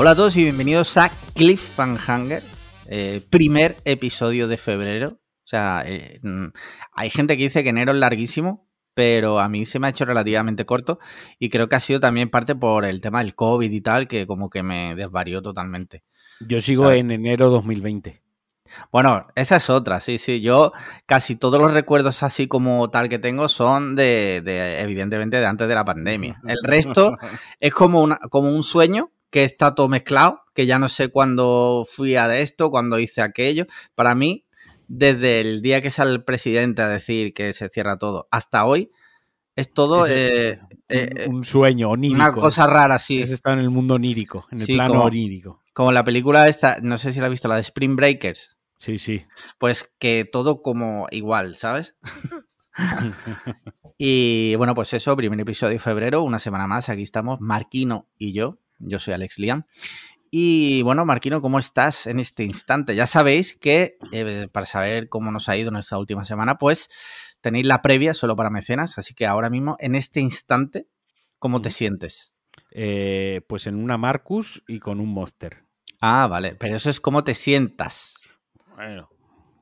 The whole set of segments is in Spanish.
Hola a todos y bienvenidos a Cliffhanger, eh, primer episodio de febrero. O sea, eh, mm, hay gente que dice que enero es larguísimo, pero a mí se me ha hecho relativamente corto y creo que ha sido también parte por el tema del COVID y tal, que como que me desvarió totalmente. Yo sigo ¿Sabes? en enero 2020. Bueno, esa es otra, sí, sí. Yo casi todos los recuerdos así como tal que tengo son de, de, evidentemente, de antes de la pandemia. El resto es como, una, como un sueño que está todo mezclado, que ya no sé cuándo fui a esto, cuándo hice aquello. Para mí, desde el día que sale el presidente a decir que se cierra todo hasta hoy, es todo eh, eh, un, un sueño onírico. una cosa rara, sí. Está en el mundo onírico, en el Sí, plano como- onírico. Como la película esta, no sé si la has visto, la de Spring Breakers. Sí, sí. Pues que todo como igual, ¿sabes? y bueno, pues eso, primer episodio de febrero, una semana más, aquí estamos, Marquino y yo. Yo soy Alex Liam. Y bueno, Marquino, ¿cómo estás en este instante? Ya sabéis que eh, para saber cómo nos ha ido en esta última semana, pues tenéis la previa solo para mecenas, así que ahora mismo, en este instante, ¿cómo te sientes? Eh, pues en una Marcus y con un Monster. Ah, vale, pero eso es cómo te sientas. Bueno,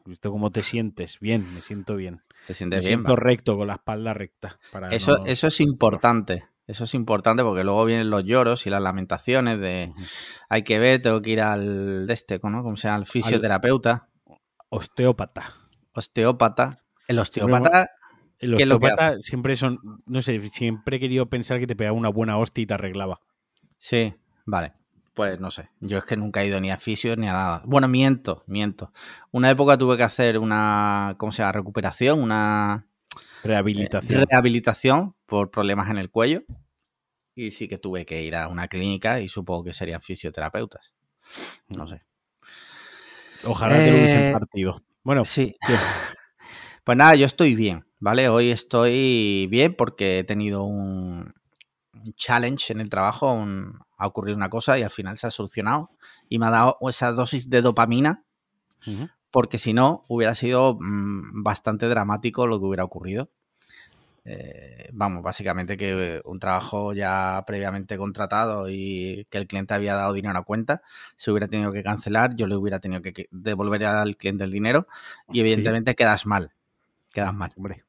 ¿visto cómo te sientes? Bien, me siento bien. Te Me sientes bien. siento vale. recto, con la espalda recta. Para Eso, no- eso es importante. Eso es importante porque luego vienen los lloros y las lamentaciones de hay que ver, tengo que ir al de este, ¿no? Como sea, al fisioterapeuta, Osteópata. osteópata. El osteópata, El ¿Qué es lo que osteópata siempre son, no sé, siempre he querido pensar que te pegaba una buena hostia y te arreglaba. sí, vale. Pues no sé. Yo es que nunca he ido ni a fisio ni a nada. Bueno, miento, miento. Una época tuve que hacer una, ¿cómo se llama? Recuperación, una Rehabilitación. rehabilitación por problemas en el cuello. Y sí que tuve que ir a una clínica y supongo que serían fisioterapeutas. No sé. Ojalá te lo hubiesen Eh, partido. Bueno, Sí. Pues nada, yo estoy bien, ¿vale? Hoy estoy bien porque he tenido un, challenge en el trabajo, un- ha ocurrido una cosa y al final se ha solucionado y me ha dado esa dosis de dopamina porque si no hubiera sido mm, bastante dramático lo que hubiera ocurrido. Eh, vamos, básicamente que un trabajo ya previamente contratado y que el cliente había dado dinero a cuenta, se hubiera tenido que cancelar, yo le hubiera tenido que- devolver al cliente el dinero y Sí. evidentemente quedas mal, quedas mal. Hombre,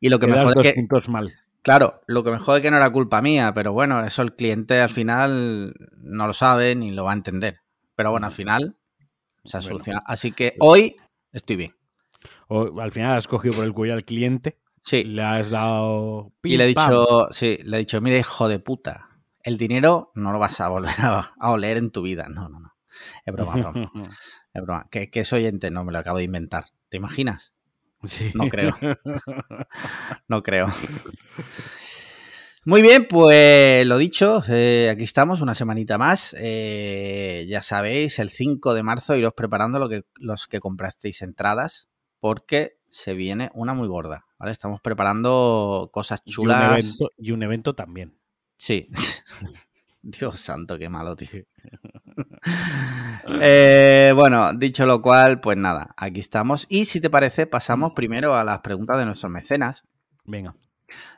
Y lo que me quedas jode dos es que, mal. claro, lo que me jode es que no era culpa mía, pero bueno, eso el cliente al final no lo sabe ni lo va a entender. Pero bueno, al final se ha Bueno. solucionado. Así que hoy estoy bien. O, al final has cogido por el cuello al cliente, Sí. le has dado. Y le pim, pam. dicho, sí, le he dicho, mire, hijo de puta, el dinero no lo vas a volver a, a oler en tu vida. No, no, no. Es broma, broma. Es broma. Que, que soy oyente, no me lo acabo de inventar. ¿Te imaginas? Sí. No creo. No creo. Muy bien, pues lo dicho, eh, aquí estamos una semanita más. Eh, ya sabéis, el 5 de marzo iros preparando lo que, los que comprasteis entradas porque se viene una muy gorda. ¿vale? Estamos preparando cosas Y un, chulas. evento, y un evento también. Sí. Dios santo, qué malo, tío. Eh, bueno, dicho lo cual, pues nada, aquí estamos. Y si te parece, pasamos primero a las preguntas de nuestros mecenas. Venga.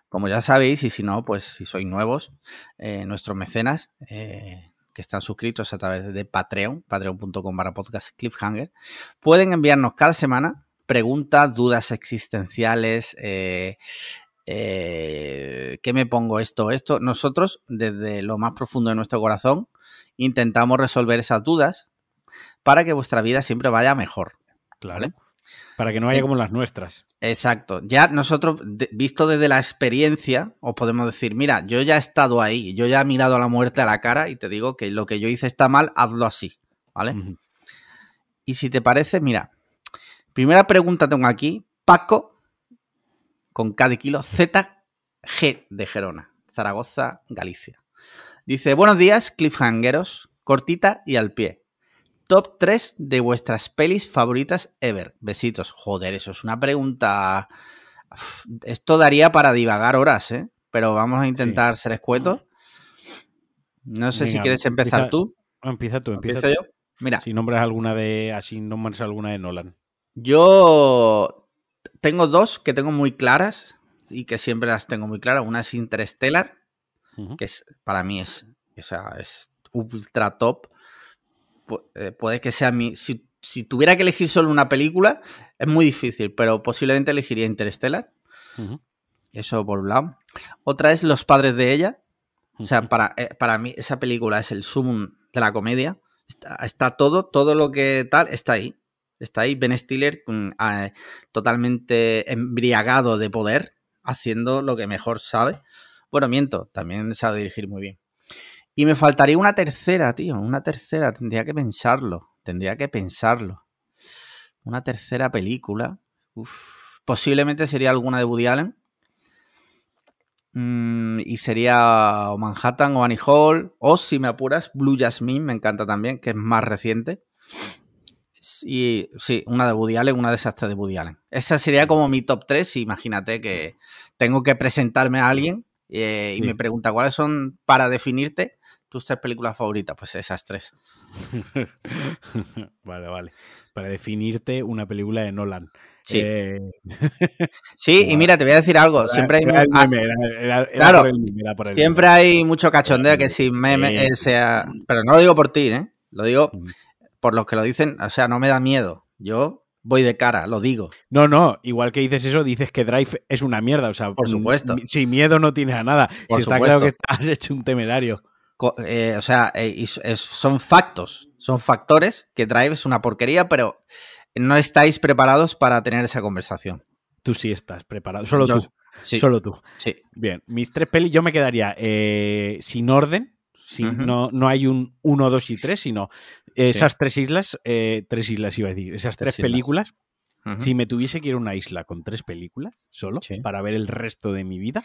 Como ya sabéis, y si no, pues si sois nuevos, eh, nuestros mecenas eh, que están suscritos a través de Patreon, patreon.com barra podcast cliffhanger, pueden enviarnos cada semana preguntas, dudas existenciales, eh, eh, ¿qué me pongo esto, esto? Nosotros, desde lo más profundo de nuestro corazón, intentamos resolver esas dudas para que vuestra vida siempre vaya mejor. Claro. ¿Vale? Para que no vaya como las nuestras. Exacto. Ya nosotros, visto desde la experiencia, os podemos decir, mira, yo ya he estado ahí, yo ya he mirado a la muerte a la cara y te digo que lo que yo hice está mal, hazlo así, ¿vale? Y si te parece, mira, primera pregunta tengo aquí, Paco, con K de kilo, ZG de Gerona, Zaragoza, Galicia. Dice, buenos días, cliffhangeros, cortita y al pie. Top 3 de vuestras pelis favoritas ever. Besitos. Joder, eso es una pregunta. Esto daría para divagar horas, ¿eh? Pero vamos a intentar ser escuetos. No sé si quieres empezar empieza- tú. Empieza tú, empieza ¿Empiezo tú. yo? Mira, Si nombras alguna de. Así nombras alguna de Nolan. Yo tengo dos que tengo muy claras y que siempre las tengo muy claras. Una es Interstellar, que es para mí es, esa es ultra top, eh, puede que sea mi... Si, si, tuviera que elegir solo una película, es muy difícil, pero posiblemente elegiría Interstellar. Eso por un lado. Otra es Los padres de ella. O sea, para, eh, para mí esa película es el sumum de la comedia. Está, está, todo, todo lo que tal está ahí. Está ahí Ben Stiller uh, totalmente embriagado de poder, haciendo lo que mejor sabe. Bueno, miento, también sabe dirigir muy bien. Y me faltaría una tercera, tío, una tercera, tendría que pensarlo, tendría que pensarlo. Una tercera película. Posiblemente sería alguna de Woody Allen. Mm, y sería o Manhattan o Annie Hall. O si me apuras, Blue Jasmine, me encanta también, que es más reciente. Y sí, una de Woody Allen, una de esas de Woody Allen. Esa sería como mi top 3. Imagínate que tengo que presentarme a alguien eh, y me pregunta cuáles son para definirte tus tres películas favoritas. Pues esas tres. vale, vale. Para definirte una película de Nolan. Sí. Eh, sí, y mira, te voy a decir algo. Siempre hay. siempre hay mucho cachondeo que si meme sea. Pero no lo digo por ti, ¿eh? Lo digo por los que lo dicen. O sea, no me da miedo. Yo voy de cara, lo digo. No, no, igual que dices eso, dices que Drive es una mierda. O sea, por supuesto. Sin miedo no tienes a nada. si está claro que has hecho un temerario. Eh, o sea, eh, son factos, son factores que Drive es una porquería, pero no estáis preparados para tener esa conversación. Tú sí estás preparado, solo tú. Solo tú. Sí. Bien, mis tres pelis, yo me quedaría eh, sin orden. no, no hay un 1, 2 y 3, sino esas tres islas, tres islas iba a decir, esas tres, películas. Si me tuviese que ir a una isla con tres películas solo para ver el resto de mi vida,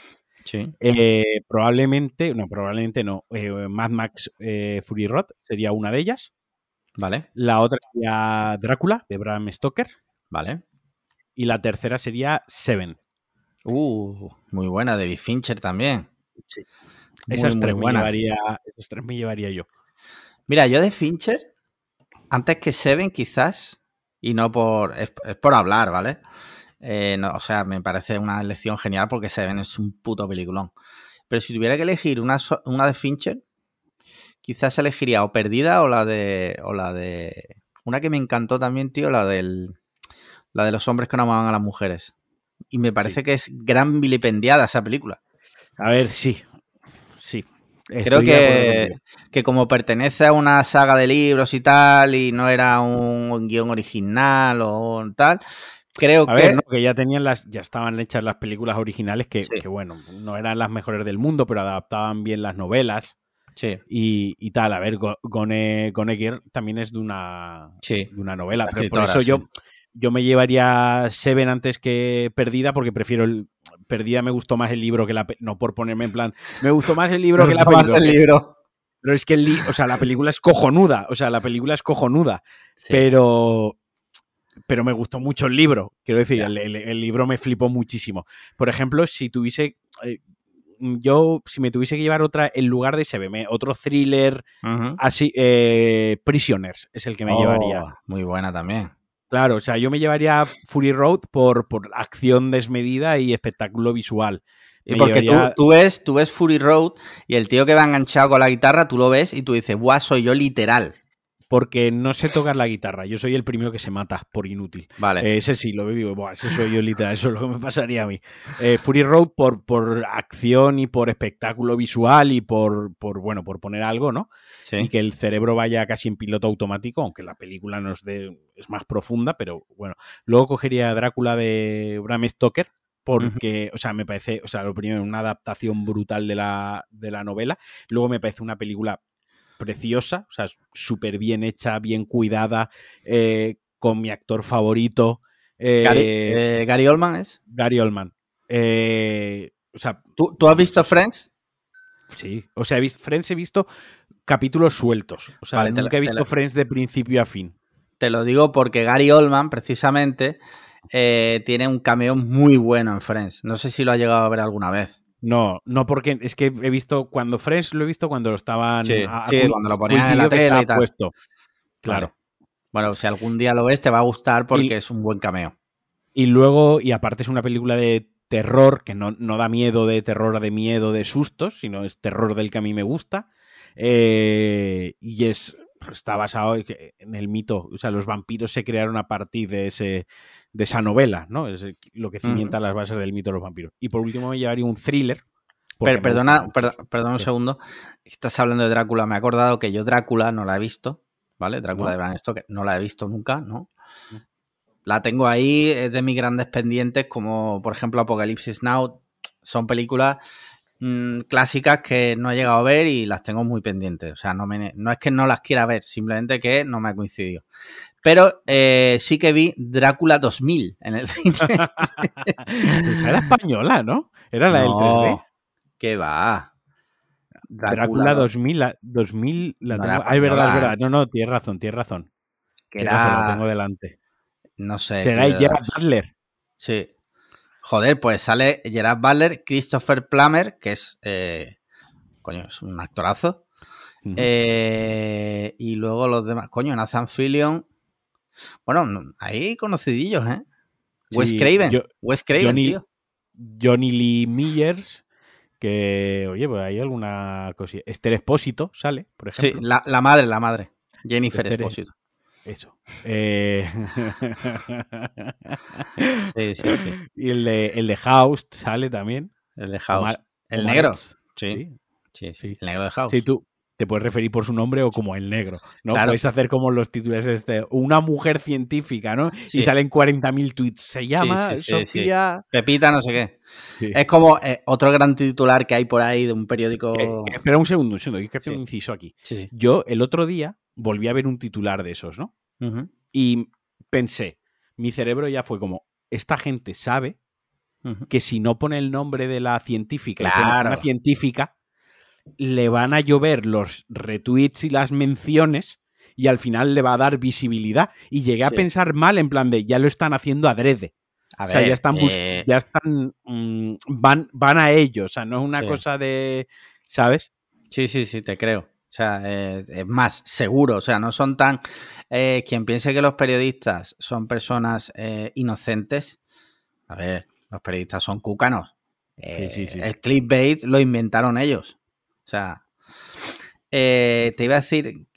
eh, probablemente, no, probablemente no. Eh, Mad Max eh, Fury Road sería una de ellas. Vale. La otra sería Drácula, de Bram Stoker. Vale. Y la tercera sería Seven. Uh, muy buena, David Fincher también. Sí. esas, tres me llevaría, esas tres me llevaría yo. Mira, yo de Fincher, antes que Seven, quizás, y no por. es por hablar, ¿vale? Eh, o sea, me parece una elección genial porque Seven es un puto peliculón. Pero si tuviera que elegir una, una de Fincher, quizás elegiría o Perdida o la de. o la de. Una que me encantó también, tío, la del. La de los hombres que no amaban a las mujeres. Y me parece que es gran vilipendiada esa película. A ver, sí. Sí. Creo que, que, como pertenece a una saga de libros y tal, y no era un guion original o tal, Creo que... que ya tenían las, ya estaban hechas las películas originales que, bueno, no eran las mejores del mundo, pero adaptaban bien las novelas. Sí. Y, tal, a ver, Gone, también es de una, de una novela. por eso yo, yo me llevaría Seven antes que Perdida, porque prefiero el. Perdida me gustó más el libro que la. No por ponerme en plan. Me gustó más el libro que la película. El libro. Pero es que el o sea, la película es cojonuda. O sea, la película es cojonuda. Pero pero me gustó mucho el libro. Quiero decir, el, libro me flipó muchísimo. Por ejemplo, si tuviese. Eh, yo, si me tuviese que llevar otra, en lugar de SBM, otro thriller así, eh, Prisoners es el que me llevaría. Oh, muy buena también. Claro, o sea, yo me llevaría Fury Road por, por acción desmedida y espectáculo visual. Y porque tú, tú, ves, tú ves Fury Road y el tío que va enganchado con la guitarra, tú lo ves y tú dices, guau, soy yo literal porque no sé tocar la guitarra. Yo soy el primero que se mata por inútil. Vale. Eh, ese sí, lo digo, Buah, ese soy yo literal, eso es lo que me pasaría a mí. Eh, Fury Road por, por acción y por espectáculo visual y por, por, bueno, por poner algo, ¿no? Sí. Y que el cerebro vaya casi en piloto automático, aunque la película no es, de, es más profunda, pero bueno. Luego cogería Drácula de Bram Stoker, porque, o sea, me parece, o sea, lo primero, una adaptación brutal de la, de la novela. Luego me parece una película preciosa, o sea, súper bien hecha, bien cuidada, eh, con mi actor favorito. Eh, Gary, Oldman es. Gary Oldman. Eh, o sea, ¿Tú, has visto Friends? Sí, o sea, he visto, Friends he visto capítulos sueltos. O sea, nunca he visto Friends de principio a fin. Te lo digo porque Gary Oldman, precisamente, tiene un cameo muy bueno en Friends. No sé si lo ha llegado a ver alguna vez. No, no porque es que he visto cuando Friends lo he visto cuando lo estaban sí, cuando lo ponían en la tele y tal. Puesto. Claro. Bueno, si algún día lo ves te va a gustar porque es un buen cameo. Y luego, y aparte es una película de terror que no, no da miedo de terror de miedo de sustos, sino es terror del que a mí me gusta. Eh, y es está basado en el mito. O sea, los vampiros se crearon a partir de ese de esa novela, ¿no? Es lo que cimienta las bases del mito de los vampiros. Y por último me llevaría un thriller. Perdona, perdona un segundo. Estás hablando de Drácula. Me he acordado que yo Drácula no la he visto, ¿vale? Drácula de Bram Stoker no la he visto nunca, ¿no? La tengo ahí, es de mis grandes pendientes, como por ejemplo Apocalipsis Now. Son películas mm, clásicas que no he llegado a ver y las tengo muy pendientes. O sea, no, no es que no las quiera ver, simplemente que no me ha coincidido. Pero eh, sí que vi Drácula 2000 en el cine. Esa era española, ¿no? Era la del 3D. ¿Qué va? Drácula, 2000, la, 2000 la tengo. Ay, verdad, es verdad. No, no, tienes razón, tienes razón. Que era... lo tengo delante. No sé. Será Gerard Butler. Sí. Joder, pues sale Gerard Butler, Christopher Plummer, que es. Eh, coño, es un actorazo. eh, y luego los demás. Coño, Nathan Fillion. Bueno, hay conocidillos, ¿eh? Wes Craven. Wes Craven, Johnny, tío. Johnny Lee Millers. Que, oye, pues hay alguna cosilla. Esther Espósito sale, por ejemplo. Sí, la, madre, la madre. Jennifer Espósito. Eso. Eh, sí, sí, sí. Y el de, el de House sale también. El de House. el negro. Sí. Sí. sí. El negro de House. Sí, tú, te puedes referir por su nombre o como el negro, ¿no? Puedes hacer como los títulos este, una mujer científica, ¿no? Y salen 40.000 tweets. Se llama Sofía... Pepita no sé qué. Es como eh, otro gran titular que hay por ahí de un periódico... espera un segundo, un segundo, hay que hacer un inciso aquí. Yo el otro día volví a ver un titular de esos, ¿no? Y pensé, mi cerebro ya fue como, esta gente sabe que si no pone el nombre de la científica, la científica, le van a llover los retweets y las menciones y al final le va a dar visibilidad. Y llegué a pensar mal en plan de ya lo están haciendo adrede. o sea, ya están, eh, ya están mm, van, van a ellos. O sea, no es una cosa de, ¿sabes? Sí, sí, sí, te creo. O sea, eh, es más seguro. O sea, no son tan... Eh, quien piense que los periodistas son personas inocentes, a ver, los periodistas son cúcanos. el clickbait lo inventaron ellos. O sea, eh, te iba a decir,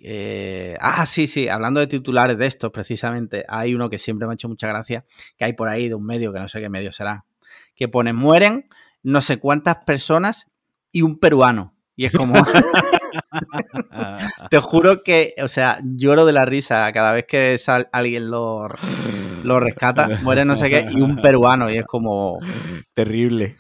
ah, sí, sí, hablando de titulares de estos, precisamente, hay uno que siempre me ha hecho mucha gracia, que hay por ahí de un medio, que no sé qué medio será, que pone, mueren no sé cuántas personas y un peruano. Y es como... te juro que, o sea, lloro de la risa cada vez que alguien lo, lo rescata, muere no sé qué, y un peruano, y es como... Terrible.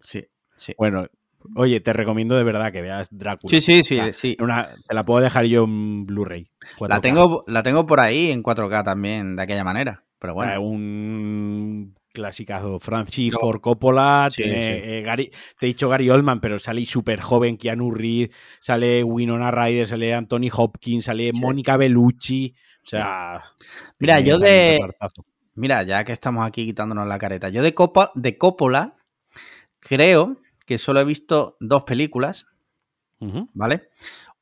Sí, sí. Bueno, Oye, te recomiendo de verdad que veas Drácula. Sí, sí, sí. sí. te la puedo dejar yo en Blu-ray. La tengo, la tengo por ahí en 4K también, de aquella manera. Pero bueno. Eh, un clasicazo. Francis Ford Coppola, tiene, eh, Gary, te he dicho Gary Oldman, pero sale súper joven Keanu Reeves, sale Winona Ryder, sale Anthony Hopkins, sale Mónica Bellucci. O sea. Mira, yo de. Mira, ya que estamos aquí quitándonos la careta. Yo de, Copa, de Coppola creo que solo he visto dos películas, ¿vale?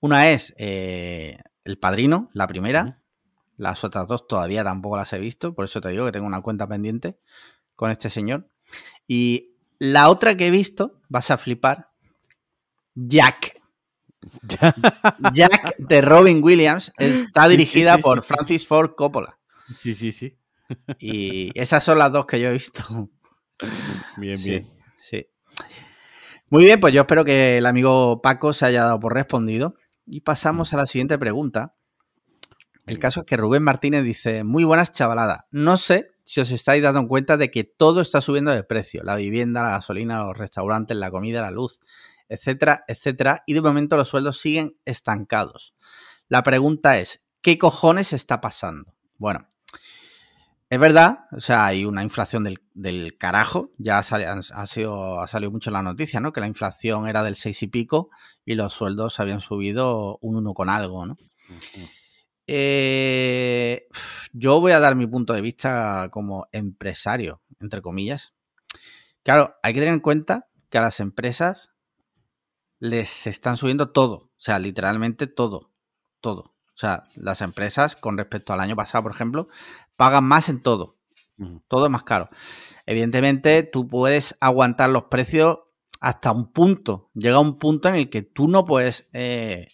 Una es eh, El Padrino, la primera. Las otras dos todavía tampoco las he visto, por eso te digo que tengo una cuenta pendiente con este señor. Y la otra que he visto, vas a flipar, Jack. Jack de Robin Williams está dirigida por Francis Ford Coppola. Sí, sí, sí. Y esas son las dos que yo he visto. Bien, bien. Sí. Muy bien, pues yo espero que el amigo Paco se haya dado por respondido. Y pasamos a la siguiente pregunta. El caso es que Rubén Martínez dice, muy buenas chavaladas. No sé si os estáis dando cuenta de que todo está subiendo de precio. La vivienda, la gasolina, los restaurantes, la comida, la luz, etcétera, etcétera. Y de momento los sueldos siguen estancados. La pregunta es, ¿qué cojones está pasando? Bueno, es verdad, o sea, hay una inflación del, carajo, ya ha, ha salido mucho la noticia, ¿no? Que la inflación era del 6 y pico y los sueldos habían subido un 1 con algo, ¿no? Eh, yo voy a dar mi punto de vista como empresario, entre comillas. Claro, hay que tener en cuenta que a las empresas les están subiendo todo, o sea, literalmente todo, todo. O sea, las empresas con respecto al año pasado, por ejemplo, pagan más en todo. Todo es más caro. Evidentemente, tú puedes aguantar los precios hasta un punto. Llega un punto en el que tú no puedes eh,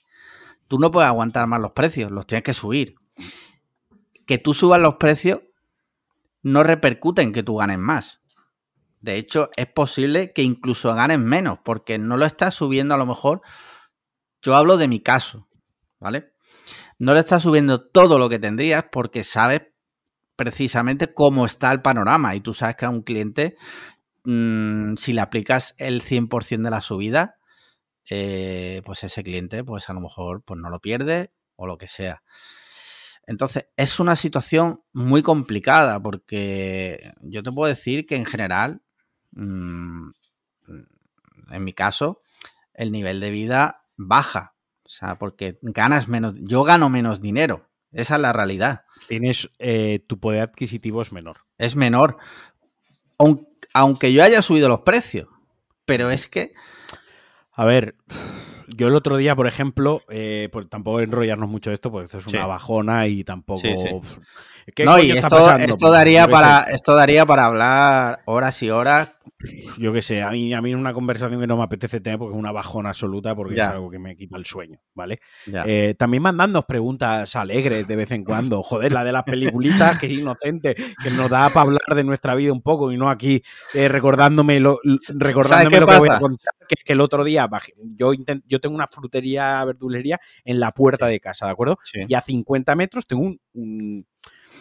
tú no puedes aguantar más los precios, los tienes que subir. Que tú subas los precios no repercute en que tú ganes más. De hecho, es posible que incluso ganes menos, porque no lo estás subiendo a lo mejor. Yo hablo de mi caso, ¿vale? No le estás subiendo todo lo que tendrías porque sabes precisamente cómo está el panorama y tú sabes que a un cliente, mmm, si le aplicas el 100% de la subida, eh, pues ese cliente, pues a lo mejor pues no lo pierde o lo que sea. Entonces, es una situación muy complicada porque yo te puedo decir que en general, mmm, en mi caso, el nivel de vida baja. O sea, porque ganas menos, yo gano menos dinero. Esa es la realidad. Tienes, eh, tu poder adquisitivo es menor. Es menor. Aunque yo haya subido los precios. Pero es que a ver, yo el otro día, por ejemplo, eh, pues tampoco enrollarnos mucho de esto, porque esto es una bajona y tampoco. Sí, sí. no, y esto, esto, daría para, esto daría para hablar horas y horas. Yo qué sé, a mí, a mí una conversación que no me apetece tener porque es una bajona absoluta, porque es algo que me quita el sueño, ¿vale? Eh, también mandando preguntas alegres de vez en cuando. Joder, la de las peliculitas, que es inocente, que nos da para hablar de nuestra vida un poco y no aquí eh, recordándome lo, recordándome lo que voy a contar que es que el otro día yo, yo tengo una frutería, verdulería en la puerta de casa, ¿de acuerdo? Y a 50 metros tengo un,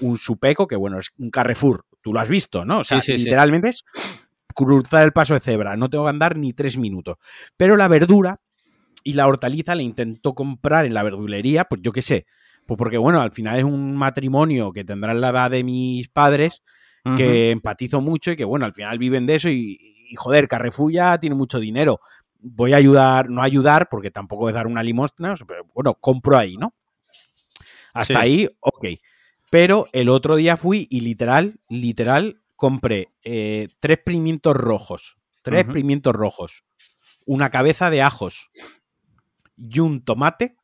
un, supeco que, bueno, es un Carrefour. Tú lo has visto, ¿no? O sea, literalmente es cruzar el paso de cebra. No tengo que andar ni tres minutos. Pero la verdura y la hortaliza le intento comprar en la verdulería, pues yo qué sé. Pues porque, bueno, al final es un matrimonio que tendrán la edad de mis padres, que empatizo mucho y que, bueno, al final viven de eso y, y joder, Carrefour ya tiene mucho dinero. Voy a ayudar, no ayudar, porque tampoco es dar una limosna, pero bueno, compro ahí, ¿no? Hasta ahí, ok. Pero el otro día fui y literal, literal, compré eh, tres pimientos rojos. Tres pimientos rojos. Una cabeza de ajos y un tomate.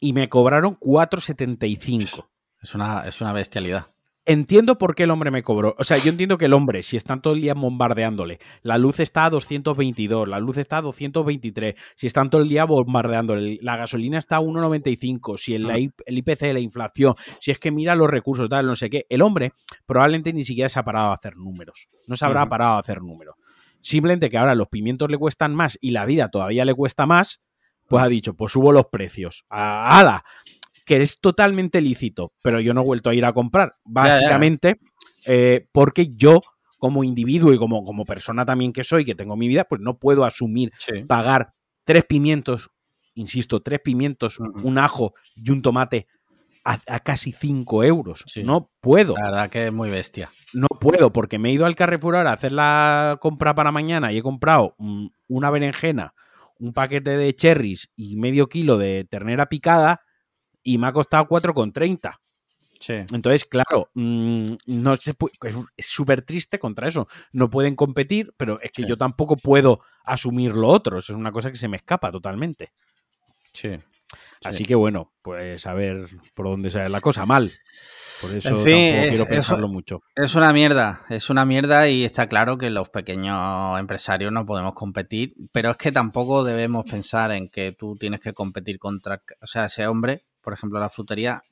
Y me cobraron 4,75. Es una, es una bestialidad. Entiendo por qué el hombre me cobró. O sea, yo entiendo que el hombre, si están todo el día bombardeándole, la luz está a 222, la luz está a 223, si están todo el día bombardeándole, la gasolina está a 1,95, si el, el IPC, la inflación, si es que mira los recursos, tal, no sé qué, el hombre probablemente ni siquiera se ha parado a hacer números. No se habrá parado a hacer números. Simplemente que ahora los pimientos le cuestan más y la vida todavía le cuesta más, pues ha dicho, pues subo los precios. ¡Hala! Que es totalmente lícito, pero yo no he vuelto a ir a comprar. Básicamente, eh, porque yo, como individuo y como, como persona también que soy, que tengo mi vida, pues no puedo asumir pagar tres pimientos, insisto, tres pimientos, un ajo y un tomate a, casi cinco euros. No puedo. La verdad que es muy bestia. No puedo, porque me he ido al Carrefour ahora a hacer la compra para mañana y he comprado una berenjena, un paquete de cherries y medio kilo de ternera picada y me ha costado 4,30. Sí. Entonces, claro, mm, no se es súper triste contra eso. No pueden competir, pero es que yo tampoco puedo asumir lo otro. Eso es una cosa que se me escapa totalmente. Sí. Así que bueno, pues a ver por dónde sale la cosa. Mal. Por eso tampoco quiero pensarlo mucho. Es una mierda, es una mierda y está claro que los pequeños empresarios no podemos competir, pero es que tampoco debemos pensar en que tú tienes que competir contra, o sea, ese hombre por ejemplo, la frutería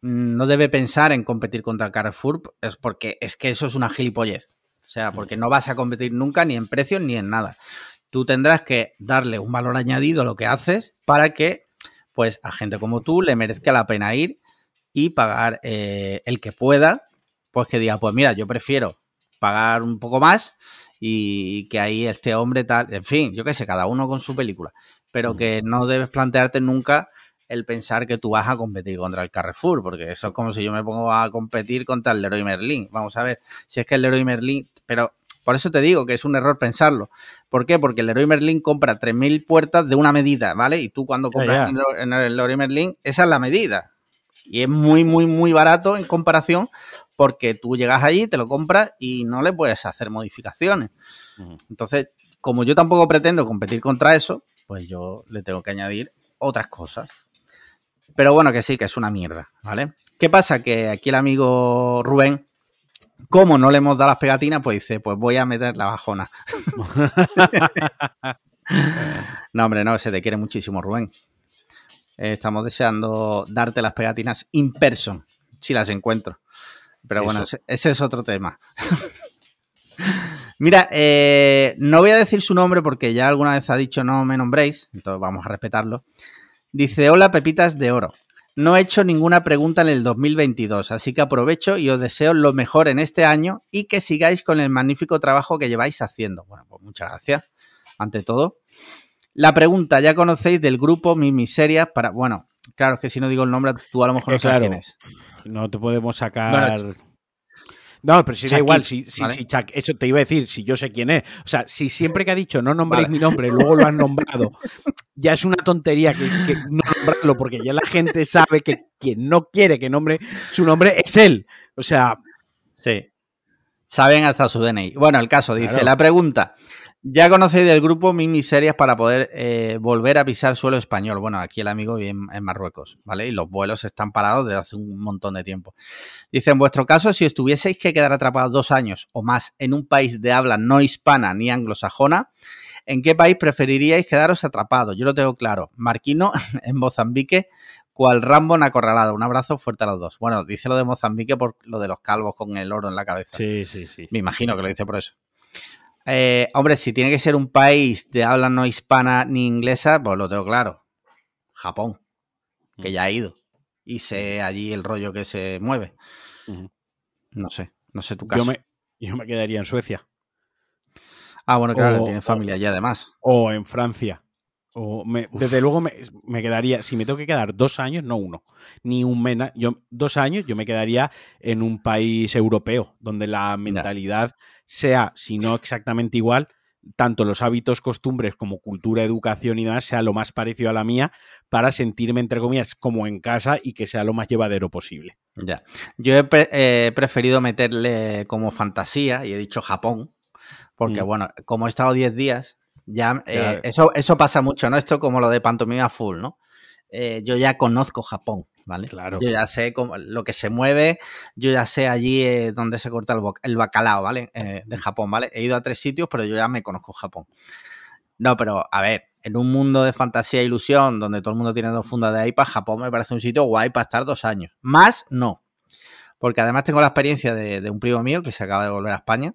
mm, no debe pensar en competir contra Carrefour, es porque es que eso es una gilipollez. O sea, porque no vas a competir nunca ni en precios ni en nada. Tú tendrás que darle un valor añadido a lo que haces para que, pues, a gente como tú le merezca la pena ir y pagar eh, el que pueda, pues que diga, pues mira, yo prefiero pagar un poco más y que ahí este hombre tal, en fin, yo qué sé, cada uno con su película, pero que no debes plantearte nunca el pensar que tú vas a competir contra el Carrefour, porque eso es como si yo me pongo a competir contra el Leroy Merlin. Vamos a ver, si es que el Leroy Merlin, pero por eso te digo que es un error pensarlo. ¿Por qué? Porque el Leroy Merlin compra 3.000 puertas de una medida, ¿vale? Y tú cuando compras en el Leroy Merlin, esa es la medida. Y es muy, muy, muy barato en comparación porque tú llegas allí, te lo compras y no le puedes hacer modificaciones. Entonces, como yo tampoco pretendo competir contra eso, pues yo le tengo que añadir otras cosas. Pero bueno, que sí, que es una mierda, ¿vale? ¿Qué pasa? Que aquí el amigo Rubén, como no le hemos dado las pegatinas, pues dice, pues voy a meter la bajona. no, hombre, no, se te quiere muchísimo, Rubén. Eh, estamos deseando darte las pegatinas in person, si las encuentro. Pero bueno, ese, es otro tema. Mira, eh, no voy a decir su nombre porque ya alguna vez ha dicho no me nombréis, entonces vamos a respetarlo. Dice, hola Pepitas de Oro. No he hecho ninguna pregunta en el 2022, así que aprovecho y os deseo lo mejor en este año y que sigáis con el magnífico trabajo que lleváis haciendo. Bueno, pues muchas gracias, ante todo. La pregunta, ya conocéis del grupo Mi Miserias para... Bueno, claro, es que si no digo el nombre, tú a lo mejor no sabes quién es. No te podemos sacar... no, pero si da igual, si, si, eso te iba a decir, si yo sé quién es. O sea, si siempre que ha dicho no nombréis mi nombre, luego lo han nombrado, ya es una tontería que, no nombrarlo, porque ya la gente sabe que quien no quiere que nombre su nombre es él. O sea. Sí. Saben hasta su DNI. Bueno, el caso dice, la pregunta. Ya conocéis del grupo Mis Miserias para poder eh, volver a pisar suelo español. Bueno, aquí el amigo vive en, Marruecos, ¿vale? Y los vuelos están parados desde hace un montón de tiempo. Dice, en vuestro caso, si estuvieseis que quedar atrapados dos años o más en un país de habla no hispana ni anglosajona, ¿en qué país preferiríais quedaros atrapados? Yo lo tengo claro. Marquino, en Mozambique, cual Rambo en acorralado. Un abrazo fuerte a los dos. Bueno, dice lo de Mozambique por lo de los calvos con el oro en la cabeza. Sí, sí, sí. Me imagino que lo dice por eso. Eh, hombre, si tiene que ser un país de habla no hispana ni inglesa, pues lo tengo claro. Japón, que mm. ya ha ido. Y sé allí el rollo que se mueve. No sé, no sé tu caso. Yo me, quedaría en Suecia. Ah, bueno, claro, tiene familia allá además. O en Francia. O desde luego me, quedaría, si me tengo que quedar dos años, no uno, ni un mena, yo dos años, yo me quedaría en un país europeo, donde la mentalidad sea, si no exactamente igual, tanto los hábitos, costumbres como cultura, educación y demás, sea lo más parecido a la mía para sentirme, entre comillas, como en casa y que sea lo más llevadero posible. Ya. Yo he, preferido meterle como fantasía y he dicho Japón, porque mm. bueno, como he estado 10 días, ya, eh, eso, eso pasa mucho, ¿no? Esto como lo de pantomima full, ¿no? Eh, yo ya conozco Japón, ¿vale? Claro. Yo ya sé cómo, lo que se mueve, yo ya sé allí eh, dónde se corta el, el bacalao, ¿vale? de Japón, ¿vale? He ido a tres sitios, pero yo ya me conozco Japón. No, pero a ver, en un mundo de fantasía e ilusión donde todo el mundo tiene dos fundas de iPad, Japón me parece un sitio guay para estar dos años. Más, no. Porque además tengo la experiencia de, de un primo mío que se acaba de volver a España,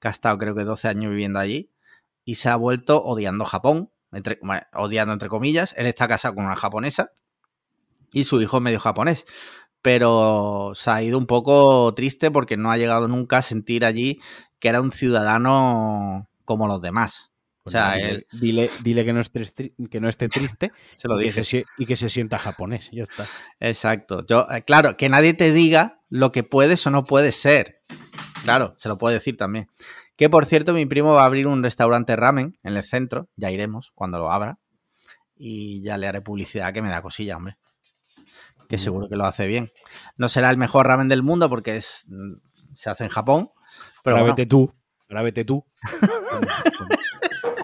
que ha estado creo que 12 años viviendo allí y se ha vuelto odiando Japón, odiando entre comillas. Él está casado con una japonesa y su hijo es medio japonés. Pero se ha ido un poco triste porque no ha llegado nunca a sentir allí que era un ciudadano como los demás. O sea, dile, dile, que, no esté, que no esté triste se lo y, que y, que se, sienta japonés. Ya está. Exacto. Yo, eh, claro, que nadie te diga lo que puedes o no puedes ser. Claro, se lo puede decir también. Que por cierto, mi primo va a abrir un restaurante ramen en el centro. Ya iremos cuando lo abra. Y ya le haré publicidad que me da cosilla, hombre. Que seguro que lo hace bien. No será el mejor ramen del mundo porque es, se hace en Japón. Pero ahora vete tú. Ahora vete tú.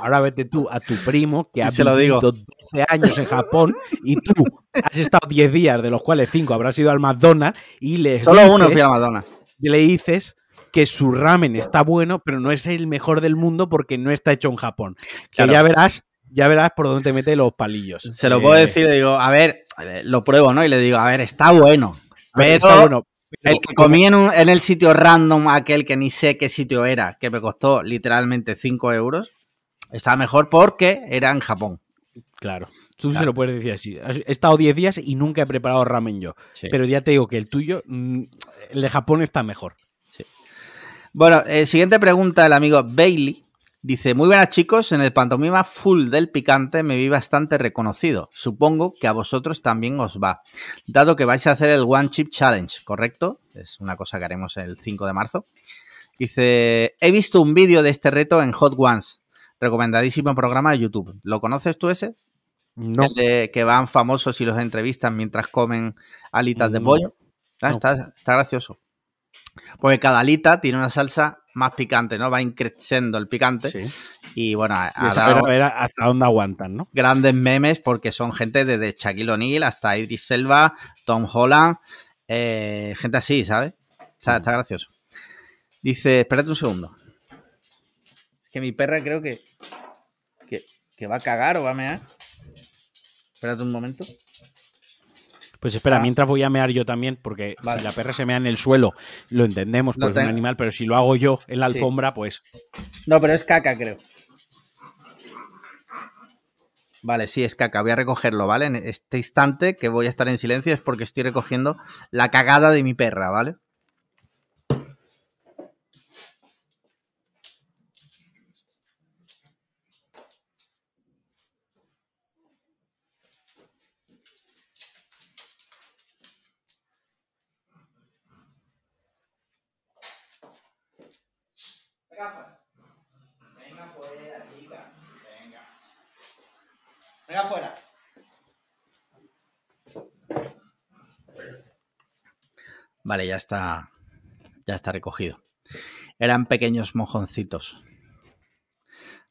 ahora vete tú a tu primo que ha vivido 12 años en Japón y tú has estado 10 días, de los cuales 5 habrás ido al McDonald's y le Solo uno fui al McDonald's. Y le dices que su ramen está bueno, pero no es el mejor del mundo porque no está hecho en Japón. Que ya verás, ya verás por dónde te mete los palillos. Se lo puedo eh, decir, le digo, a ver, lo pruebo, ¿no? Y le digo, a ver, está bueno. Pero, está bueno, el que comí en, en, el sitio random, aquel que ni sé qué sitio era, que me costó literalmente 5 euros, está mejor porque era en Japón. Claro, tú se lo puedes decir así. He estado 10 días y nunca he preparado ramen yo. Pero ya te digo que el tuyo, mm, el de Japón está mejor. Bueno, eh, siguiente pregunta del amigo Bailey. Dice, muy buenas chicos, en el pantomima full del picante me vi bastante reconocido. Supongo que a vosotros también os va, dado que vais a hacer el One Chip Challenge, ¿correcto? Es una cosa que haremos el 5 de marzo. Dice, he visto un vídeo de este reto en Hot Ones, recomendadísimo programa de YouTube. ¿Lo conoces tú ese? No. El de que van famosos y los entrevistan mientras comen alitas de pollo. Ah, está, está gracioso. Porque cada alita tiene una salsa más picante, ¿no? Va increciendo el picante. Y bueno, hasta dónde aguantan, ¿no? Grandes memes porque son gente desde Shaquille O'Neal hasta Idris Selva, Tom Holland, eh, gente así, ¿sabes? Está, gracioso. Dice, espérate un segundo. Que mi perra creo que, que, que va a cagar o va a mear. Espérate un momento. Pues espera, ah. mientras voy a mear yo también, porque si la perra se mea en el suelo, lo entendemos, porque es un animal, pero si lo hago yo en la alfombra, pues. No, pero es caca, creo. Vale, sí, es caca. Voy a recogerlo, ¿vale? En este instante que voy a estar en silencio es porque estoy recogiendo la cagada de mi perra, ¿vale? Venga afuera. Vale, ya está. Ya está recogido. Eran pequeños mojoncitos.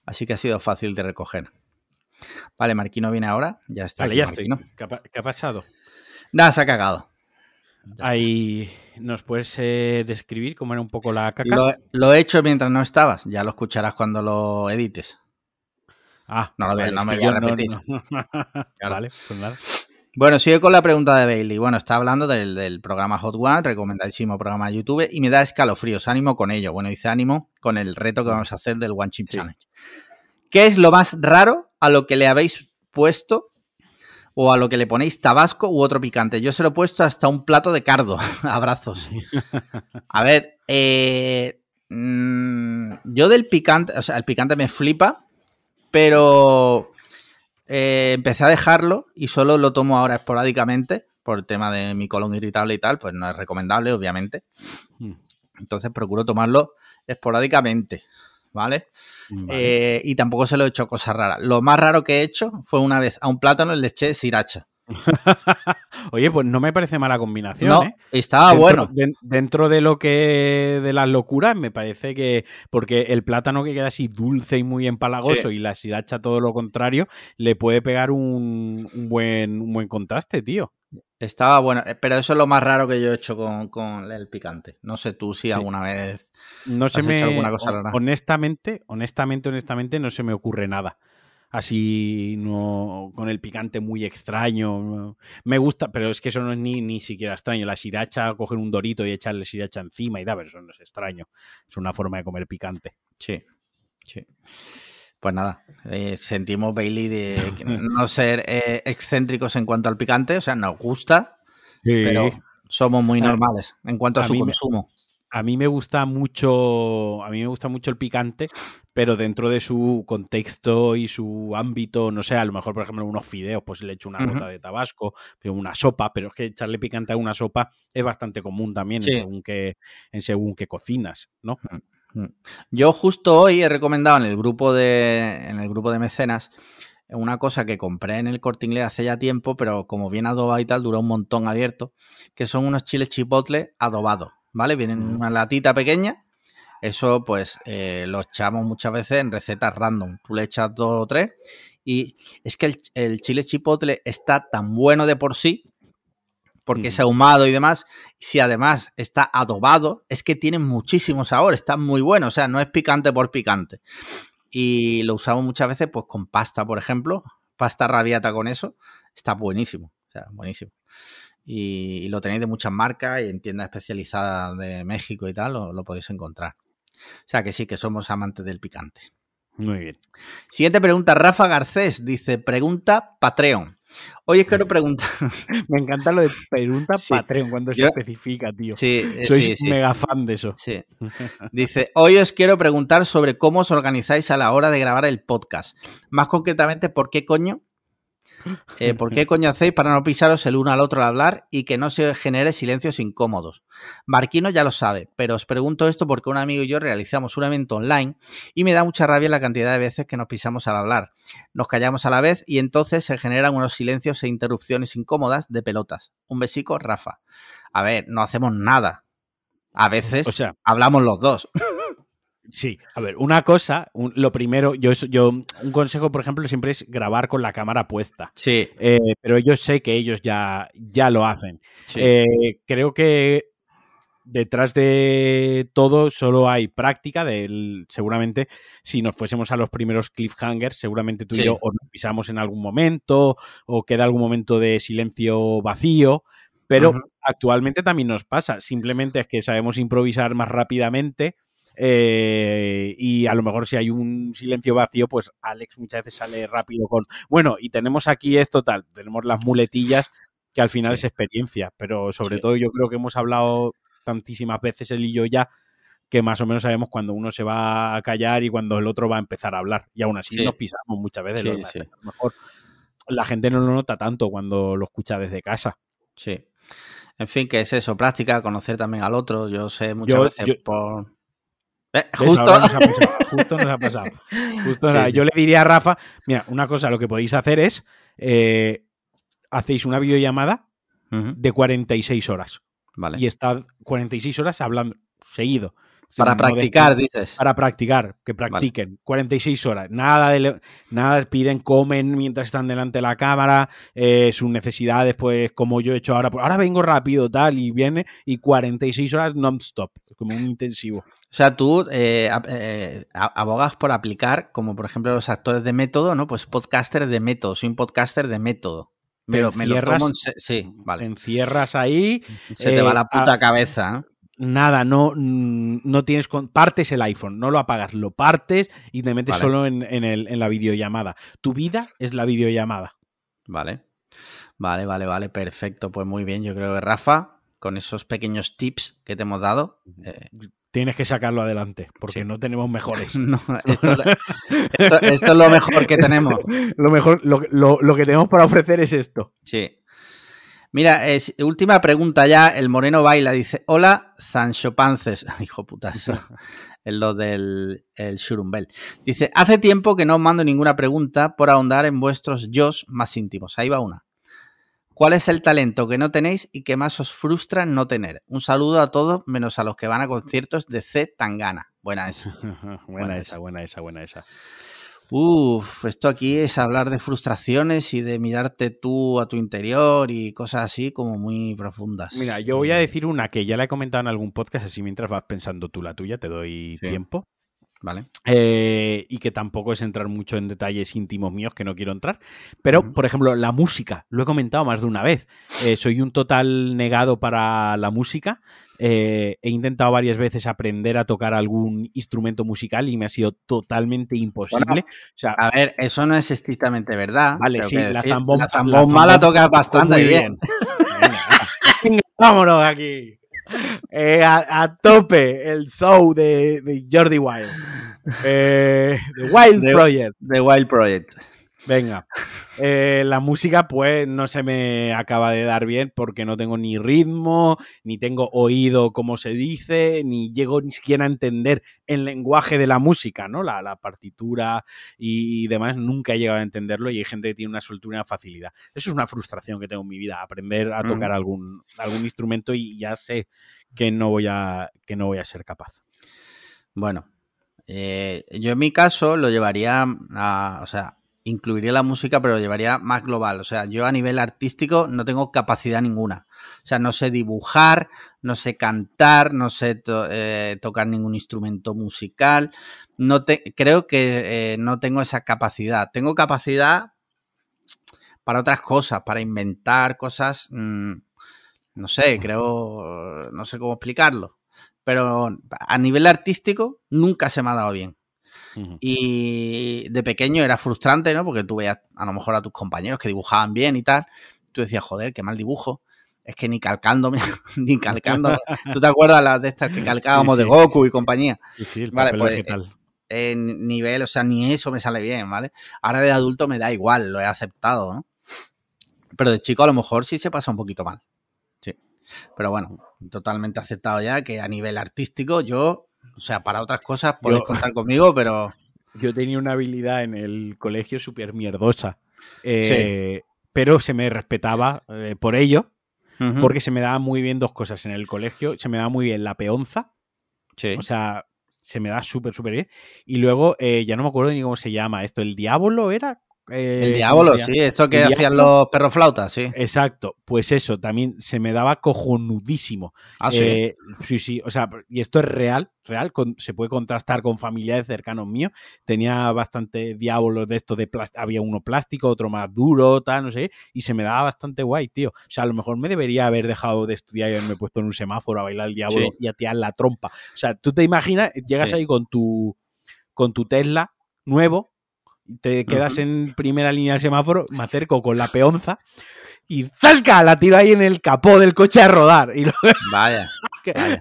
Así que ha sido fácil de recoger. Vale, Marquino viene ahora. Ya está. Vale, ya estoy. ¿Qué ha, pasado? Nada, se ha cagado. Ahí nos puedes eh, describir cómo era un poco la caca. Lo, lo, he hecho mientras no estabas. Ya lo escucharás cuando lo edites. Ah, no, lo no me voy a repetir. Vale, pues nada. Bueno, sigue con la pregunta de Bailey. Bueno, está hablando del, programa Hot One, recomendadísimo programa de YouTube, y me da escalofríos. Ánimo con ello. Bueno, dice ánimo con el reto que vamos a hacer del One Chip Challenge. ¿Qué es lo más raro a lo que le habéis puesto o a lo que le ponéis tabasco u otro picante? Yo se lo he puesto hasta un plato de cardo. Abrazos. A ver, eh, mm, yo del picante, o sea, el picante me flipa, pero eh, empecé a dejarlo y solo lo tomo ahora esporádicamente por el tema de mi colon irritable y tal, pues no es recomendable, obviamente. Hmm. Entonces procuro tomarlo esporádicamente, ¿vale? Eh, y tampoco se lo he hecho cosas raras. Lo más raro que he hecho fue una vez a un plátano le eché sriracha. Oye, pues no me parece mala combinación. ¿eh? Estaba bueno. dentro de lo que de las locuras, me parece que. Porque el plátano que queda así dulce y muy empalagoso y la sriracha todo lo contrario, le puede pegar un, buen, un buen contraste, tío. Estaba bueno, eh, pero eso es lo más raro que yo he hecho con, el picante. No sé tú si alguna vez no has hecho alguna cosa rara. Honestamente, honestamente, honestamente, no se me ocurre nada así no con el picante muy extraño. Me gusta, pero es que eso no es ni, ni siquiera extraño. La sriracha, coger un dorito y echarle sriracha encima y da, pero eso no es extraño. Es una forma de comer picante. Sí, sí. Pues nada, eh, sentimos, Bailey, de no ser eh, excéntricos en cuanto al picante, o sea, nos gusta, pero somos muy normales en cuanto a, su consumo. A mí me gusta mucho, a mí me gusta mucho el picante, pero dentro de su contexto y su ámbito, no sé, a lo mejor, por ejemplo, unos fideos, pues le echo una gota de tabasco, una sopa, pero es que echarle picante a una sopa es bastante común también en, según que, en según que cocinas, ¿no? Yo justo hoy he recomendado en el grupo de, en el grupo de mecenas una cosa que compré en el corte inglés hace ya tiempo, pero como viene adobado y tal, dura un montón abierto, que son unos chiles chipotle adobados, ¿vale? Vienen en una latita pequeña eso, pues, eh, lo echamos muchas veces en recetas random. Tú le echas dos o tres y es que el, chile chipotle está tan bueno de por sí, porque es ahumado y demás. Si además está adobado, es que tiene muchísimo sabor, está muy bueno. O sea, no es picante por picante. Y lo usamos muchas veces, pues, con pasta, por ejemplo. Pasta rabiata con eso. Está buenísimo. O sea, buenísimo. Y, lo tenéis de muchas marcas y en tiendas especializadas de México y tal, lo podéis encontrar. O sea que sí, que somos amantes del picante. Muy bien. Siguiente pregunta, Rafa Garcés dice, pregunta Patreon. Hoy es quiero preguntar. Me encanta lo de pregunta Patreon cuando se especifica, tío. Sí, eh, Soy mega fan de eso. Sí. Dice, hoy os quiero preguntar sobre cómo os organizáis a la hora de grabar el podcast. Más concretamente, ¿por qué coño eh, ¿Por qué coño hacéis para no pisaros el uno al otro al hablar y que no se genere silencios incómodos? Marquino ya lo sabe, pero os pregunto esto porque un amigo y yo realizamos un evento online y me da mucha rabia la cantidad de veces que nos pisamos al hablar. Nos callamos a la vez y entonces se generan unos silencios e interrupciones incómodas de pelotas. Un besico, Rafa. A ver, no hacemos nada. A veces o sea, hablamos los dos. Sí, a ver, una cosa, lo primero, yo, yo, un consejo, por ejemplo, siempre es grabar con la cámara puesta. Sí. Eh, pero yo sé que ellos ya, ya lo hacen. Eh, creo que detrás de todo solo hay práctica. Del, seguramente, si nos fuésemos a los primeros cliffhangers, seguramente tú y yo o nos pisamos en algún momento o queda algún momento de silencio vacío. Pero actualmente también nos pasa. Simplemente es que sabemos improvisar más rápidamente. Eh, y a lo mejor si hay un silencio vacío, pues Alex muchas veces sale rápido con, bueno, y tenemos aquí esto tal, tenemos las muletillas que al final es experiencia, pero sobre todo yo creo que hemos hablado tantísimas veces él y yo ya que más o menos sabemos cuando uno se va a callar y cuando el otro va a empezar a hablar. Y aún así nos pisamos muchas veces. a lo mejor la gente no lo nota tanto cuando lo escucha desde casa. Sí. En fin, que es eso, práctica, conocer también al otro. Yo sé muchas veces por... Eh, justo. Nos ha pasado, justo nos ha pasado. Justo Yo le diría a Rafa, mira, una cosa, lo que podéis hacer es, eh, hacéis una videollamada de 46 horas. Vale. Y está 46 horas hablando seguido. Para practicar, dices. Para practicar, que practiquen. 46 horas. Nada, de, nada piden, comen mientras están delante de la cámara. Eh, sus necesidades, pues, como yo he hecho ahora. Pues ahora vengo rápido, tal, y viene. Y 46 horas non-stop, como un intensivo. O sea, tú eh, eh, abogas por aplicar, como por ejemplo los actores de método, ¿no? Pues podcaster de método. Soy un podcaster de método. Pero me lo tomo en Sí, vale. Te encierras ahí. Se te va la puta cabeza. ¿No? nada, no, no tienes. Partes el iPhone, no lo apagas, lo partes y te metes solo en, en, la videollamada. Tu vida es la videollamada. Vale. Vale, vale, vale, perfecto. Pues muy bien, yo creo que Rafa, con esos pequeños tips que te hemos dado. Eh, tienes que sacarlo adelante, porque no tenemos mejores. esto, es lo mejor que tenemos. lo mejor, lo, lo, que tenemos para ofrecer es esto. Sí. Mira, última pregunta ya. El Moreno Baila dice: Hola, Sancho Pances. Hijo putas. es lo del el Shurumbel. Dice: Hace tiempo que no os mando ninguna pregunta por ahondar en vuestros yo más íntimos. Ahí va una. ¿Cuál es el talento que no tenéis y que más os frustra no tener? Un saludo a todos, menos a los que van a conciertos de C. Tangana. Buena esa. buena, esa, buena esa, buena esa. Uf, esto aquí es hablar de frustraciones y de mirarte tú a tu interior y cosas así como muy profundas. Mira, yo voy a decir una que ya la he comentado en algún podcast, así mientras vas pensando tú la tuya, te doy tiempo. Vale. Eh, y que tampoco es entrar mucho en detalles íntimos míos que no quiero entrar. Pero, por ejemplo, la música, lo he comentado más de una vez. Eh, soy un total negado para la música. Eh, he intentado varias veces aprender a tocar algún instrumento musical y me ha sido totalmente imposible. a ver, eso no es estrictamente verdad. Vale, sí, la zambomba la, toca bastante bien. Vámonos aquí. Eh, a, tope el show de, Jordi Wild. Eh, The Wild Project. The Wild Project. Venga. Eh, la música, pues, no se me acaba de dar bien porque no tengo ni ritmo, ni tengo oído, como se dice, ni llego ni siquiera a entender el lenguaje de la música, ¿no? La, partitura y, demás, nunca he llegado a entenderlo y hay gente que tiene una soltura y una facilidad. Eso es una frustración que tengo en mi vida, aprender a tocar algún, algún instrumento y ya sé que no voy a, que no voy a ser capaz. Bueno, eh, yo en mi caso lo llevaría a, o sea, incluiría la música, pero llevaría más global. O sea, yo a nivel artístico no tengo capacidad ninguna. O sea, no sé dibujar, no sé cantar, no sé eh, tocar ningún instrumento musical. No te creo que eh, no tengo esa capacidad. Tengo capacidad para otras cosas, para inventar cosas. Mm, no sé, creo, no sé cómo explicarlo. Pero a nivel artístico nunca se me ha dado bien. Y de pequeño era frustrante, ¿no? Porque tú veías a lo mejor a tus compañeros que dibujaban bien y tal. Tú decías, joder, qué mal dibujo. Es que ni calcándome, ni calcando. ¿Tú te acuerdas las de estas que calcábamos de Goku y compañía? Sí, sí, vale, pues, ¿qué tal? En nivel, o sea, ni eso me sale bien, ¿vale? Ahora de adulto me da igual, lo he aceptado, ¿no? Pero de chico a lo mejor sí se pasa un poquito mal. Sí. Pero bueno, totalmente aceptado ya que a nivel artístico yo o sea, para otras cosas podéis contar conmigo, pero. Yo tenía una habilidad en el colegio súper mierdosa. Eh, pero se me respetaba eh, por ello. Porque se me daban muy bien dos cosas. En el colegio se me daba muy bien la peonza. Sí. O sea, se me da súper, súper bien. Y luego, eh, ya no me acuerdo ni cómo se llama esto. ¿El diablo era? Eh, el diablo, sí, esto que hacían los perros flautas, sí. Exacto, pues eso, también se me daba cojonudísimo. Ah, sí. Eh, sí, sí, o sea, y esto es real, real, se puede contrastar con familiares cercanos míos. Tenía bastante diablos de esto de plástico, había uno plástico, otro más duro, tal, no sé, y se me daba bastante guay, tío. O sea, a lo mejor me debería haber dejado de estudiar y haberme puesto en un semáforo a bailar el diablo y a tirar la trompa. O sea, tú te imaginas, llegas ahí con tu, con tu Tesla nuevo, te quedas en primera línea del semáforo, me acerco con la peonza y ¡zasca! La tiro ahí en el capó del coche a rodar. Y vaya,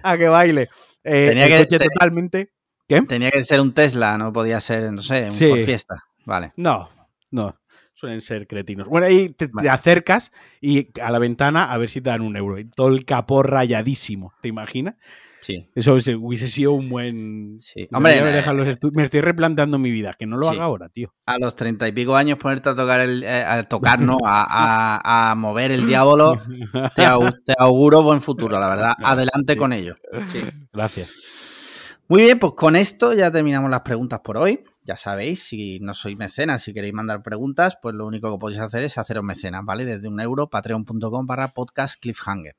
a, que, baile. Eh, Tenía que coche totalmente. ¿Qué? Tenía que ser un Tesla, no podía ser, no sé, un Fiesta. Vale. No, no. Suelen ser cretinos. Bueno, ahí te, acercas y a la ventana a ver si te dan un euro. Y todo el capó rayadísimo, ¿te imaginas? Sí. Eso hubiese sido un buen. Sí. Hombre, me estoy replanteando mi vida, que no lo haga ahora, tío. A los treinta y pico años ponerte a tocar el, eh, a tocar, ¿no? A, mover el diablo, te, auguro buen futuro, la verdad. Adelante con ello. Gracias. Muy bien, pues con esto ya terminamos las preguntas por hoy. Ya sabéis, si no sois mecenas, si queréis mandar preguntas, pues lo único que podéis hacer es haceros mecenas, ¿vale? Desde un euro, patreon.com para podcast cliffhanger.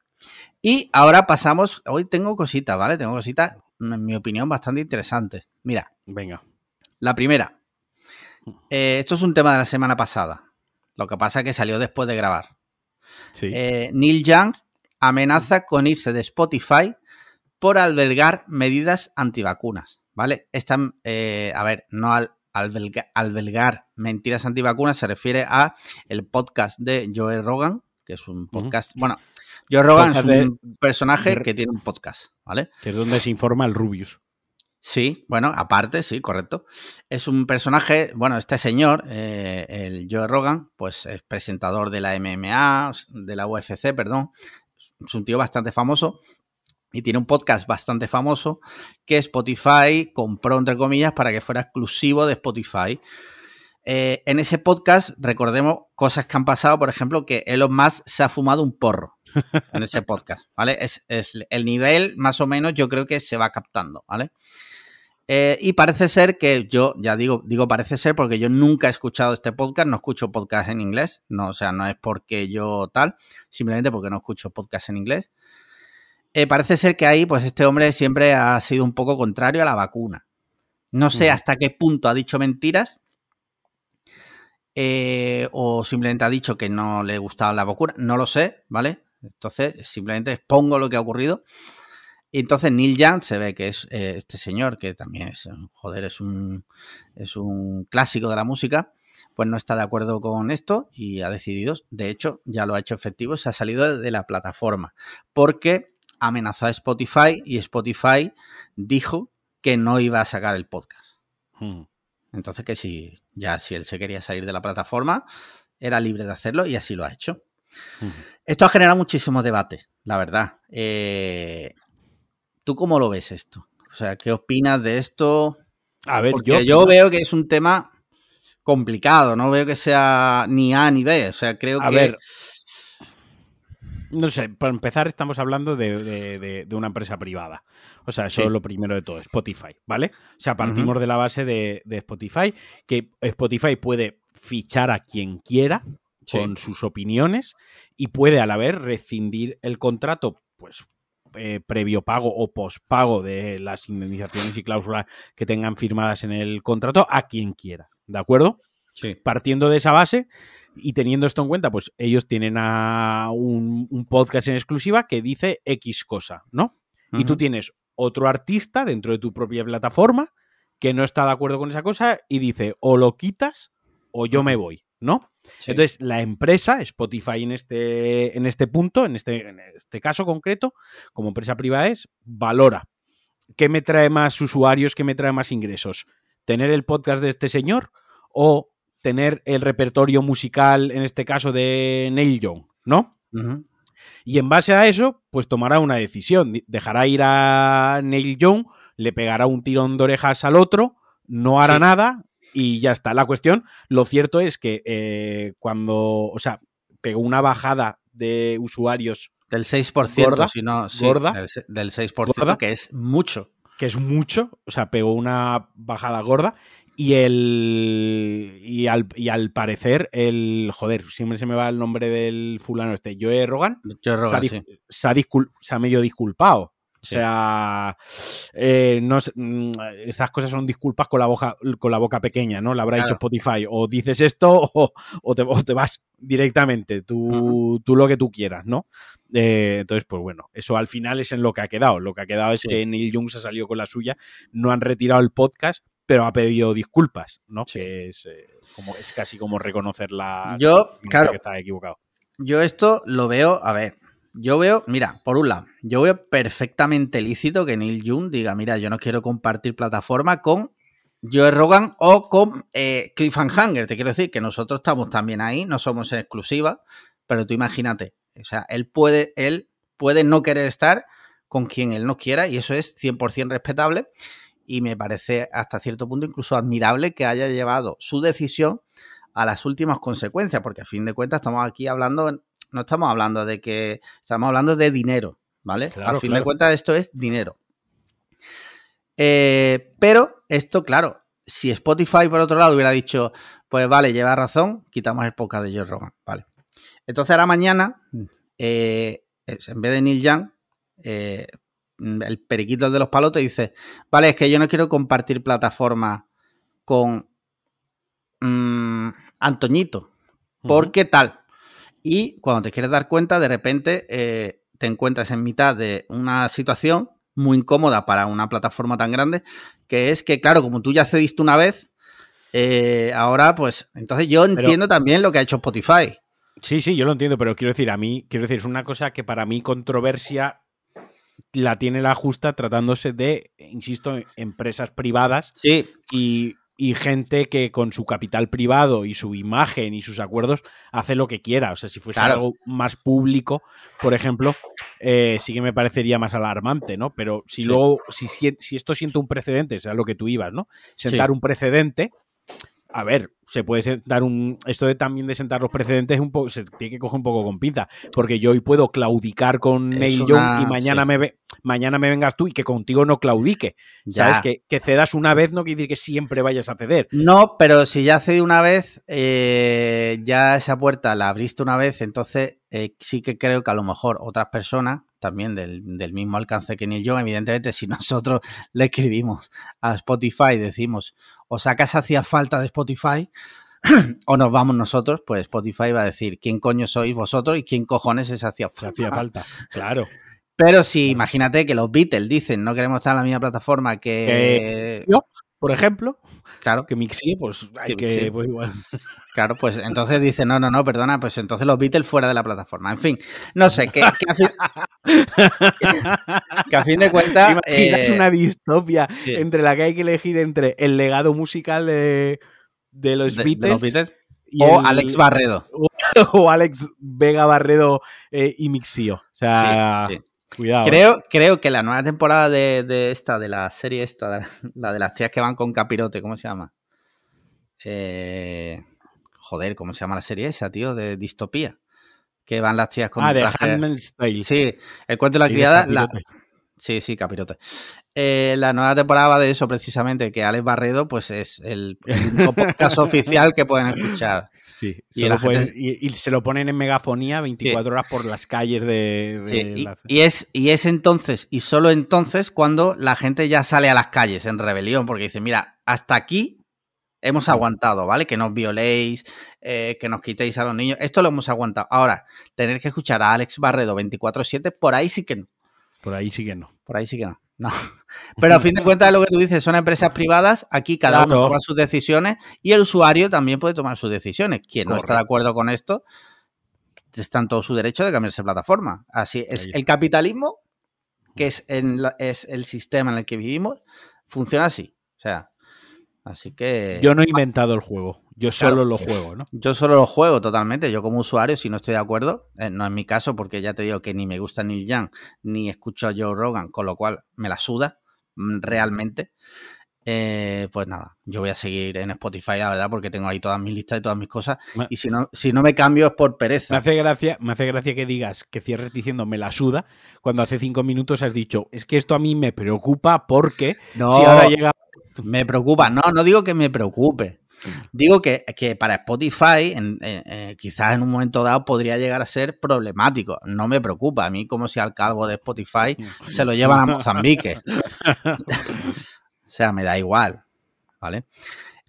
Y ahora pasamos, hoy tengo cositas, ¿vale? Tengo cositas, en mi opinión, bastante interesantes. Mira. Venga. La primera. Eh, esto es un tema de la semana pasada. Lo que pasa es que salió después de grabar. Sí. Eh, Neil Young amenaza con irse de Spotify por albergar medidas antivacunas, ¿vale? Esta, eh, a ver, no al albergar mentiras antivacunas se refiere a el podcast de Joe Rogan, que es un podcast, bueno, Joe Rogan es un personaje que tiene un podcast, ¿vale? Que es donde se informa el Rubius. Sí, bueno, aparte, sí, correcto. Es un personaje, bueno, este señor, eh, el Joe Rogan, pues es presentador de la MMA, de la UFC, perdón. Es un tío bastante famoso y tiene un podcast bastante famoso que Spotify compró, entre comillas, para que fuera exclusivo de Spotify. Eh, en ese podcast, recordemos cosas que han pasado, por ejemplo, que Elon Musk se ha fumado un porro en ese podcast, ¿vale? Es, el nivel, más o menos, yo creo que se va captando, ¿vale? Eh, y parece ser que yo, ya digo, digo parece ser porque yo nunca he escuchado este podcast, no escucho podcast en inglés, no, o sea, no es porque yo tal, simplemente porque no escucho podcast en inglés. Eh, parece ser que ahí, pues este hombre siempre ha sido un poco contrario a la vacuna. No sé hasta qué punto ha dicho mentiras, eh, o simplemente ha dicho que no le gustaba la vacuna, no lo sé, ¿vale? Entonces, simplemente expongo lo que ha ocurrido. Y entonces Neil Young se ve que es eh, este señor, que también es, joder, es un, es un clásico de la música, pues no está de acuerdo con esto y ha decidido, de hecho, ya lo ha hecho efectivo, se ha salido de la plataforma, porque amenazó a Spotify y Spotify dijo que no iba a sacar el podcast. Hmm. Entonces que si ya si él se quería salir de la plataforma, era libre de hacerlo y así lo ha hecho. Esto ha generado muchísimo debate, la verdad. Eh, ¿Tú cómo lo ves esto? O sea, ¿qué opinas de esto? A ver, yo, yo veo que es un tema complicado, no veo que sea ni A ni B. O sea, creo a que. Ver, no sé, para empezar estamos hablando de, una empresa privada. O sea, eso es lo primero de todo, Spotify, ¿vale? O sea, partimos de la base de, Spotify, que Spotify puede fichar a quien quiera con sus opiniones y puede a la vez rescindir el contrato, pues eh, previo pago o pospago de las indemnizaciones y cláusulas que tengan firmadas en el contrato a quien quiera, ¿de acuerdo? Sí. Partiendo de esa base, y teniendo esto en cuenta, pues ellos tienen a un, podcast en exclusiva que dice X cosa, ¿no? Y tú tienes otro artista dentro de tu propia plataforma que no está de acuerdo con esa cosa y dice o lo quitas o yo me voy, ¿no? Entonces, la empresa, Spotify en este, en este punto, en este, en este caso concreto, como empresa privada es, valora qué me trae más usuarios, qué me trae más ingresos. ¿Tener el podcast de este señor o tener el repertorio musical, en este caso de Neil Young, ¿no? Y en base a eso, pues tomará una decisión. Dejará ir a Neil Young, le pegará un tirón de orejas al otro, no hará nada y ya está. La cuestión, lo cierto es que eh, cuando, o sea, pegó una bajada de usuarios del 6%, si no, gorda, del, 6%, que es mucho. Que es mucho, o sea, pegó una bajada gorda Y el. Y al, y al, parecer, el. Joder, siempre se me va el nombre del fulano este. Joe Rogan. Joe Rogan, se, ha, sí. se, ha medio disculpado. O sea, eh, no, mm, esas cosas son disculpas con la, boca, con la boca pequeña, ¿no? La habrá dicho Spotify. O dices esto o, te, vas directamente, tú, tú, lo que tú quieras, ¿no? Eh, entonces, pues bueno, eso al final es en lo que ha quedado. Lo que ha quedado es que Neil Young se ha salido con la suya, no han retirado el podcast, pero ha pedido disculpas, ¿no? Que es, eh, como, es casi como reconocer la yo, claro, que está equivocado. Yo esto lo veo, a ver, yo veo, mira, por un lado, yo veo perfectamente lícito que Neil Young diga, mira, yo no quiero compartir plataforma con Joe Rogan o con eh, Cliffhanger. Te quiero decir que nosotros estamos también ahí, no somos en exclusiva, pero tú imagínate, o sea, él puede, él puede no querer estar con quien él no quiera y eso es 100% respetable y me parece hasta cierto punto incluso admirable que haya llevado su decisión a las últimas consecuencias, porque a fin de cuentas estamos aquí hablando no estamos hablando de que, estamos hablando de dinero, ¿vale? A fin de cuentas esto es dinero. Eh, pero esto, claro, si Spotify por otro lado hubiera dicho, pues vale, lleva razón, quitamos el podcast de Joe Rogan, vale. Entonces ahora mañana, eh, en vez de Neil Young, eh, el periquito de los palotes dice, vale, es que yo no quiero compartir plataforma con mm, Antoñito, porque tal, y cuando te quieres dar cuenta, de repente eh, te encuentras en mitad de una situación muy incómoda para una plataforma tan grande, que es que, claro, como tú ya cediste una vez, eh, ahora pues, entonces yo entiendo también lo que ha hecho Spotify. Sí, sí, yo lo entiendo, pero quiero decir, a mí, quiero decir, es una cosa que para mí controversia la tiene la justa tratándose de, insisto, empresas privadas. Sí. Y y gente que con su capital privado y su imagen y sus acuerdos hace lo que quiera. O sea, si fuese algo más público, por ejemplo, eh, sí que me parecería más alarmante, ¿no? Pero si luego, si, si esto siente un precedente, sea lo que tú ibas, ¿no? Sentar un precedente, a ver, se puede sentar un. Esto de también de sentar los precedentes un poco, se tiene que coger un poco con pinza. Porque yo hoy puedo claudicar con Neil Young y mañana, me ve, mañana me vengas tú y que contigo no claudique. ¿Sabes? Que, que, cedas una vez no quiere decir que siempre vayas a ceder. No, pero si ya cedí una vez, eh, ya esa puerta la abriste una vez, entonces eh, sí que creo que a lo mejor otras personas también del, mismo alcance que Neil Young, evidentemente, si nosotros le escribimos a Spotify, decimos, o sacas hacía falta de Spotify, o nos vamos nosotros, pues Spotify va a decir, ¿quién coño sois vosotros y quién cojones es hacía falta? Hacía falta, claro. Pero si imagínate que los Beatles dicen, no queremos estar en la misma plataforma que... yo, por ejemplo, claro. que Mixi, pues hay que, pues igual. Claro, pues entonces dice, no, no, no, perdona, pues entonces los Beatles fuera de la plataforma. En fin, no sé, que, a, fin, de cuentas... Es una distopia entre la que hay que elegir entre el legado musical de, los, Beatles, o Alex Barredo. O, Alex Vega Barredo eh, y Mixio. O sea... Cuidado. Creo, creo que la nueva temporada de, de, esta, de la serie esta, la de las tías que van con capirote, ¿cómo se llama? Eh, joder, ¿cómo se llama la serie esa, tío? De distopía. Que van las tías con ah, de Handmaid's Sí, el cuento de la criada. La... Sí, sí, capirote. Eh, la nueva temporada va de eso precisamente, que Alex Barredo pues es el, único podcast oficial que pueden escuchar. Sí, y, y, se lo ponen en megafonía 24 horas por las calles de... sí. y, es, y es entonces, y solo entonces, cuando la gente ya sale a las calles en rebelión, porque dice, mira, hasta aquí Hemos aguantado, ¿vale? Que nos violéis, eh, que nos quitéis a los niños. Esto lo hemos aguantado. Ahora, tener que escuchar a Alex Barredo 24-7, por ahí sí que no. Por ahí sí que no. Por ahí sí que no. No. Pero a fin de cuentas, lo que tú dices son empresas privadas. Aquí cada uno toma sus decisiones y el usuario también puede tomar sus decisiones. Quien no está de acuerdo con esto, está en todo su derecho de cambiarse de plataforma. Así es. El capitalismo, que es, es el sistema en el que vivimos, funciona así. O sea, Así que. Yo no he inventado el juego, yo solo lo juego, ¿no? Yo solo lo juego totalmente. Yo, como usuario, si no estoy de acuerdo, eh, no es mi caso, porque ya te digo que ni me gusta Neil Young, ni escucho a Joe Rogan, con lo cual me la suda mm, realmente. Eh, pues nada, yo voy a seguir en Spotify, la verdad, porque tengo ahí todas mis listas y todas mis cosas. y si no, si no me cambio es por pereza. Me hace gracia, me hace gracia que digas que cierres diciendo me la suda, cuando hace cinco minutos has dicho, es que esto a mí me preocupa porque no, si ahora llega Me preocupa. No, no digo que me preocupe. Digo que, para Spotify, eh, quizás en un momento dado podría llegar a ser problemático. No me preocupa. A mí, como si al cargo de Spotify se lo llevan a Mozambique. o sea, me da igual. ¿Vale?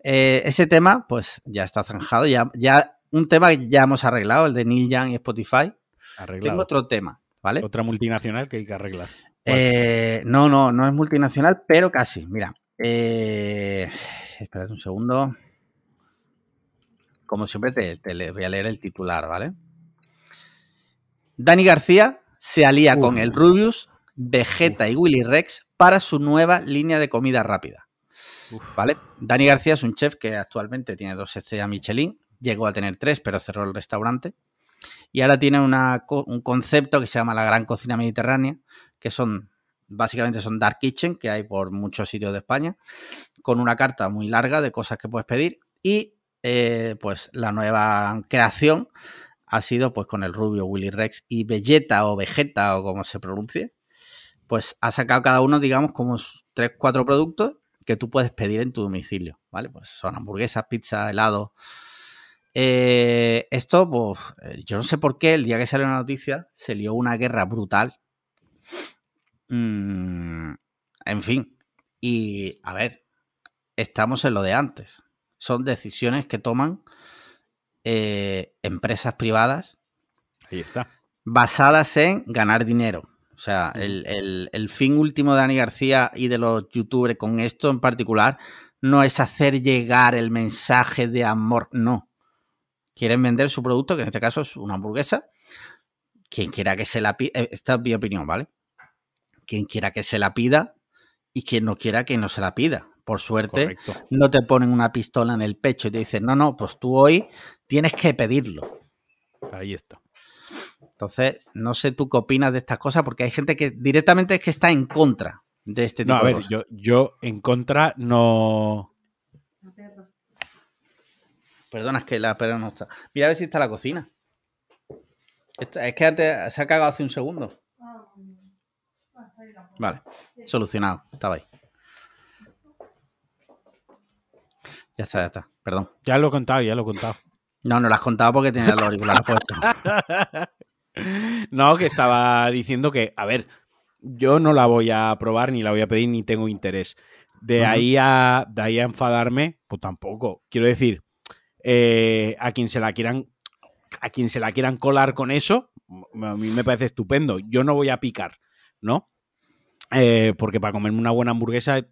Eh, ese tema, pues ya está zanjado. Ya, ya un tema que ya hemos arreglado, el de Neil Young y Spotify. Tengo otro tema, ¿vale? Otra multinacional que hay que arreglar. Eh, no, no, no es multinacional, pero casi. Mira, eh, esperad un segundo. Como siempre, te, voy a leer el titular, ¿vale? Dani García se alía con el Rubius, Vegeta y Willy Rex para su nueva línea de comida rápida. ¿Vale? Dani García es un chef que actualmente tiene dos estrellas Michelin, llegó a tener tres, pero cerró el restaurante. Y ahora tiene un concepto que se llama la Gran Cocina Mediterránea, que son básicamente son dark kitchen que hay por muchos sitios de España, con una carta muy larga de cosas que puedes pedir y eh, pues la nueva creación ha sido pues con el rubio Willy Rex y Vegeta o Vegeta o como se pronuncie, pues ha sacado cada uno digamos como tres, cuatro productos que tú puedes pedir en tu domicilio, ¿vale? Pues son hamburguesas, pizza, helado. Eh, esto, pues, eh, yo no sé por qué el día que salió la noticia se lió una guerra brutal. Mm, en fin, y a ver, estamos en lo de antes. Son decisiones que toman eh, empresas privadas. Ahí está. Basadas en ganar dinero. O sea, el, fin último de Dani García y de los youtubers con esto en particular no es hacer llegar el mensaje de amor, no. Quieren vender su producto, que en este caso es una hamburguesa. Quien quiera que se la pida, eh, esta es mi opinión, ¿vale? Quien quiera que se la pida y quien no quiera que no se la pida. Por suerte, no te ponen una pistola en el pecho y te dicen, no, no, pues tú hoy tienes que pedirlo. Ahí está. Entonces, no sé tú qué opinas de estas cosas, porque hay gente que directamente es que está en contra de este tipo no, a ver, Yo, yo en contra no. Perdona, es que la perra no está. Mira a ver si está la cocina. es que se ha cagado hace un segundo. Vale, solucionado. Estaba ahí. Ya está, ya está. Perdón. Ya lo he contado, ya lo he contado. No, no lo has contado porque tenía los auriculares puestos. no, que estaba diciendo que, a ver, yo no la voy a probar, ni la voy a pedir, ni tengo interés. De, ahí, a, de ahí a enfadarme, pues tampoco. Quiero decir, eh, a quien se la quieran a quien se la quieran colar con eso, a mí me parece estupendo. Yo no voy a picar, ¿no? Eh, porque para comerme una buena hamburguesa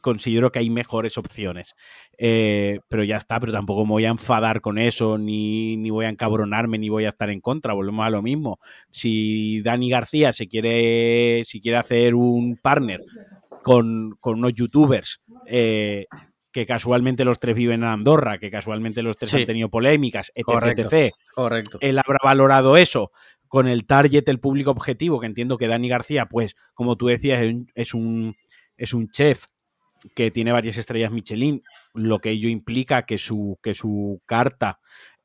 considero que hay mejores opciones. Eh, pero ya está, pero tampoco me voy a enfadar con eso, ni, ni, voy a encabronarme, ni voy a estar en contra. Volvemos a lo mismo. Si Dani García se quiere, si quiere hacer un partner con, unos youtubers, eh, que casualmente los tres viven en Andorra, que casualmente los tres han tenido polémicas, etc, correcto, Él habrá valorado eso con el target, el público objetivo, que entiendo que Dani García, pues, como tú decías, es un, es un chef que tiene varias estrellas Michelin, lo que ello implica que su, que su carta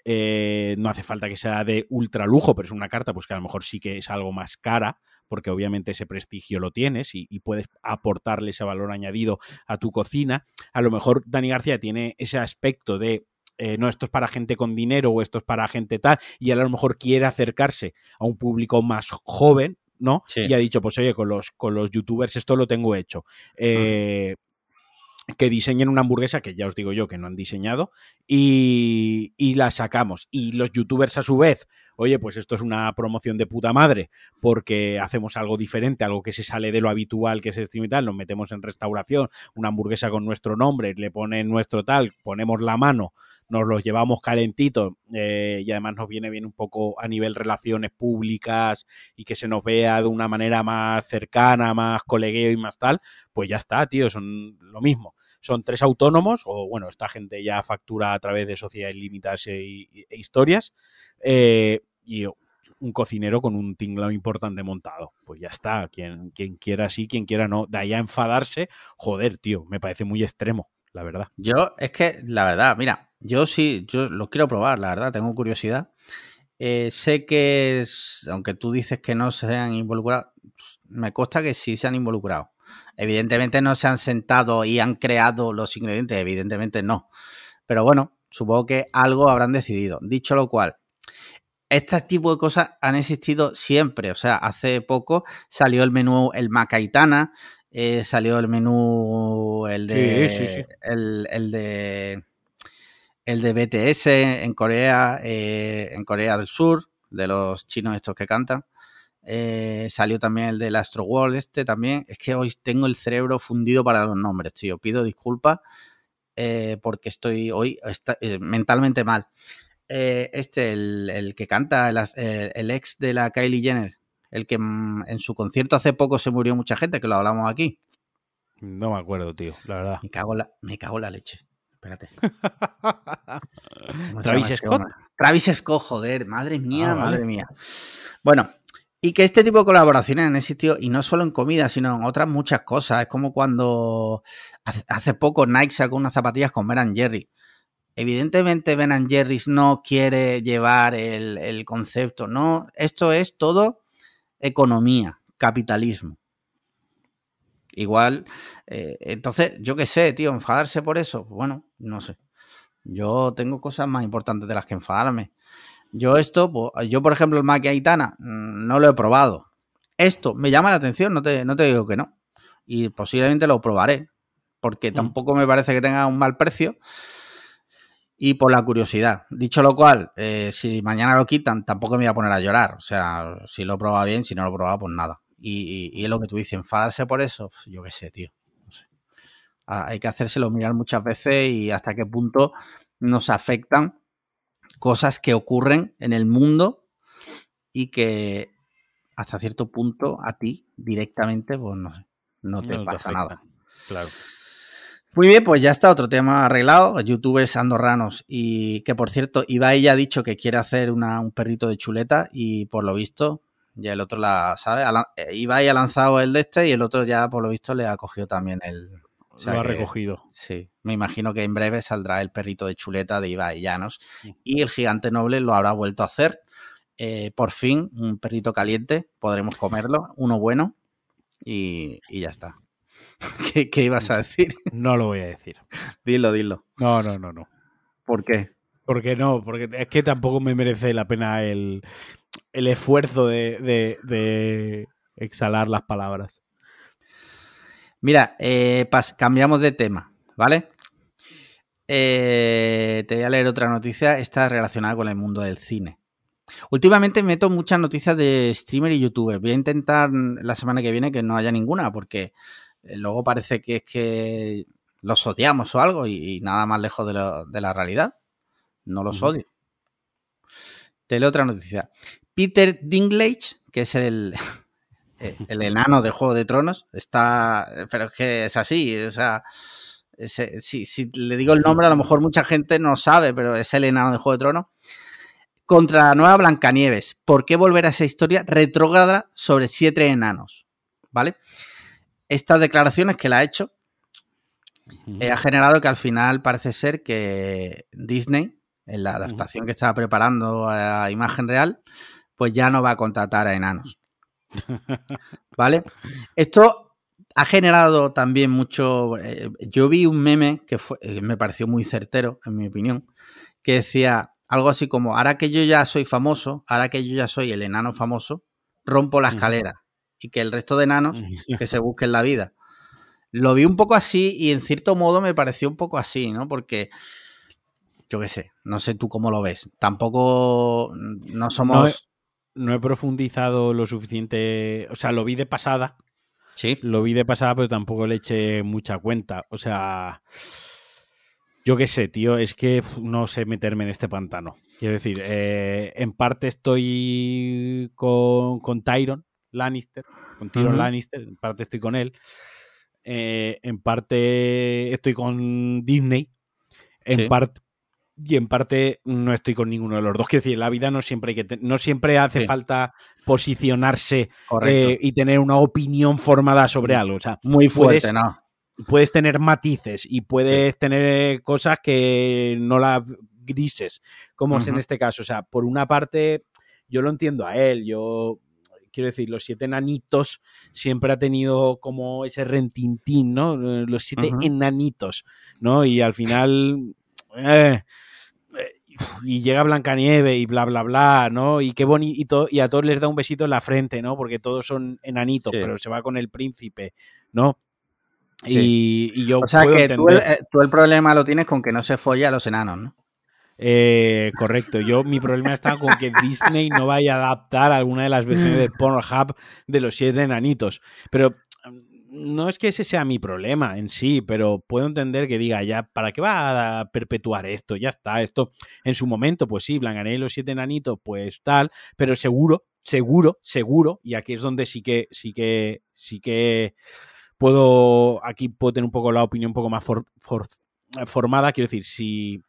eh, no hace falta que sea de ultra lujo, pero es una carta pues que a lo mejor sí que es algo más cara, porque obviamente ese prestigio lo tienes y, puedes aportarle ese valor añadido a tu cocina. A lo mejor Dani García tiene ese aspecto de eh, no, esto es para gente con dinero o esto es para gente tal, y él a lo mejor quiere acercarse a un público más joven, ¿no? Y ha dicho, pues oye, con los, con los youtubers esto lo tengo hecho. Eh, que diseñen una hamburguesa que ya os digo yo que no han diseñado y, y, la sacamos. Y los youtubers a su vez, oye, pues esto es una promoción de puta madre porque hacemos algo diferente, algo que se sale de lo habitual que es el stream y tal, nos metemos en restauración, una hamburguesa con nuestro nombre, le ponen nuestro tal, ponemos la mano, nos los llevamos calentitos eh, y además nos viene bien un poco a nivel relaciones públicas y que se nos vea de una manera más cercana, más colegueo y más tal, pues ya está, tío, son lo mismo. Son tres autónomos, o bueno, esta gente ya factura a través de sociedades limitadas e, e historias, eh, y un cocinero con un tinglado importante montado. Pues ya está, quien, quien quiera sí, quien quiera no. De ahí a enfadarse, joder, tío, me parece muy extremo, la verdad. Yo, es que, la verdad, mira, yo sí, yo lo quiero probar, la verdad, tengo curiosidad. Eh, sé que, aunque tú dices que no se han involucrado, pues, me consta que sí se han involucrado. Evidentemente no se han sentado y han creado los ingredientes, evidentemente no. Pero bueno, supongo que algo habrán decidido. Dicho lo cual, este tipo de cosas han existido siempre. O sea, hace poco salió el menú el Macaitana, eh, salió el menú el de, El, de el de BTS en Corea, eh, en Corea del Sur, de los chinos estos que cantan. Eh, salió también el del Astro World este también. Es que hoy tengo el cerebro fundido para los nombres, tío. Pido disculpas porque estoy hoy mentalmente mal. este, el, que canta, el, el, ex de la Kylie Jenner, el que mm, en su concierto hace poco se murió mucha gente, que lo hablamos aquí. No me acuerdo, tío, la verdad. Me cago la, me cago la leche. Espérate. Travis Scott. Travis Scott, joder, madre mía, ah, madre mía. Bueno, y que este tipo de colaboraciones han existido, y no solo en comida, sino en otras muchas cosas. Es como cuando hace poco Nike sacó unas zapatillas con Ben Jerry. Evidentemente Ben Jerry's no quiere llevar el, el concepto, no. Esto es todo economía, capitalismo. Igual, eh, entonces, yo qué sé, tío, enfadarse por eso, bueno, no sé. Yo tengo cosas más importantes de las que enfadarme. Yo esto, pues, yo por ejemplo el Mac Aitana mm, no lo he probado. Esto me llama la atención, no te, no te digo que no. Y posiblemente lo probaré, porque mm. tampoco me parece que tenga un mal precio. Y por la curiosidad. Dicho lo cual, eh, si mañana lo quitan, tampoco me voy a poner a llorar. O sea, si lo prueba bien, si no lo prueba, pues nada. Y, es lo que tú dices, enfadarse por eso, yo qué sé, tío. No sé. Ah, hay que hacérselo mirar muchas veces y hasta qué punto nos afectan cosas que ocurren en el mundo y que hasta cierto punto a ti directamente, pues no sé, no te pasa nada. Claro. Muy bien, pues ya está otro tema arreglado. Youtubers andorranos y que por cierto, Ibai ya ha dicho que quiere hacer un perrito de chuleta y por lo visto ya el otro la sabe. Eh, Ibai ha lanzado el de este y el otro ya, por lo visto, le ha cogido también el. lo ha recogido. Sí. Me imagino que en breve saldrá el perrito de chuleta de Ibai Llanos. Y el gigante noble lo habrá vuelto a hacer. Eh, por fin, un perrito caliente. Podremos comerlo. Uno bueno. Y, ya está. ¿Qué, ¿Qué, ibas a decir? No lo voy a decir. dilo, dilo. No, no, no, no. ¿Por qué? Porque no, porque es que tampoco me merece la pena el, el esfuerzo de, exhalar las palabras. Mira, eh, cambiamos de tema, ¿vale? Eh, te voy a leer otra noticia, está relacionada con el mundo del cine. Últimamente meto muchas noticias de streamer y youtuber. Voy a intentar la semana que viene que no haya ninguna, porque eh, luego parece que es que los odiamos o algo y, nada más lejos de, la realidad. No los odio. Te leo otra noticia. Peter Dinklage, que es el, el enano de Juego de Tronos, está. Pero es que es así, o sea. si, le digo el nombre, a lo mejor mucha gente no sabe, pero es el enano de Juego de Tronos. Contra la nueva Blancanieves. ¿Por qué volver a esa historia retrógrada sobre siete enanos? ¿Vale? Estas declaraciones que la ha hecho eh, ha generado que al final parece ser que Disney, en la adaptación que estaba preparando a imagen real, pues ya no va a contratar a enanos. ¿Vale? Esto ha generado también mucho. Eh, yo vi un meme que eh, me pareció muy certero, en mi opinión, que decía algo así como: Ahora que yo ya soy famoso, ahora que yo ya soy el enano famoso, rompo la escalera. Y que el resto de enanos que se busquen la vida. Lo vi un poco así y en cierto modo me pareció un poco así, ¿no? Porque yo qué sé, no sé tú cómo lo ves. Tampoco no somos no he profundizado lo suficiente. O sea, lo vi de pasada. Sí. Lo vi de pasada, pero tampoco le eché mucha cuenta. O sea. Yo qué sé, tío, es que no sé meterme en este pantano. Quiero decir, eh, en parte estoy con, con Tyron Lannister, con Tyron Lannister, en parte estoy con él. Eh, en parte estoy con Disney. En parte y en parte no estoy con ninguno de los dos. Quiero decir, la vida no siempre, hay que no siempre hace falta posicionarse eh, y tener una opinión formada sobre algo. O sea, muy fuerte, ¿no? Puedes tener matices y puedes tener cosas que no las grises, como es en este caso. O sea, por una parte, yo lo entiendo a él, yo quiero decir, los siete enanitos siempre ha tenido como ese rentintín, ¿no? Los siete enanitos, ¿no? Y al final... Eh, y llega Blancanieve y bla, bla, bla, ¿no? Y qué bonito, y a todos les da un besito en la frente, ¿no? Porque todos son enanitos, pero se va con el príncipe, ¿no? Y, yo o sea, que Tú, el, eh, tú el, problema lo tienes con que no se folla a los enanos, ¿no? Eh, correcto, yo mi problema está con que Disney no vaya a adaptar alguna de las versiones de Pornhub de los siete enanitos. Pero no es que ese sea mi problema en sí, pero puedo entender que diga, ya, ¿para qué va a perpetuar esto? Ya está, esto en su momento, pues sí, Blancanieves y los siete enanitos, pues tal, pero seguro, seguro, seguro, y aquí es donde sí que, sí que, sí que puedo, aquí puedo tener un poco la opinión un poco más formada, quiero decir, si,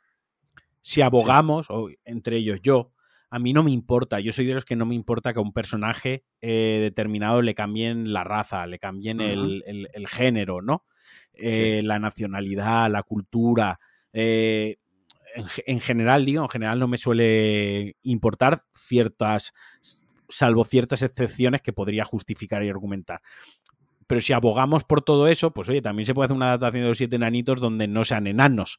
si abogamos, o entre ellos yo, a mí no me importa. Yo soy de los que no me importa que a un personaje eh, determinado le cambien la raza, le cambien el, género, ¿no? Eh, la nacionalidad, la cultura. Eh, en, general, digo, en general no me suele importar ciertas, salvo ciertas excepciones que podría justificar y argumentar. Pero si abogamos por todo eso, pues oye, también se puede hacer una adaptación de los siete enanitos donde no sean enanos,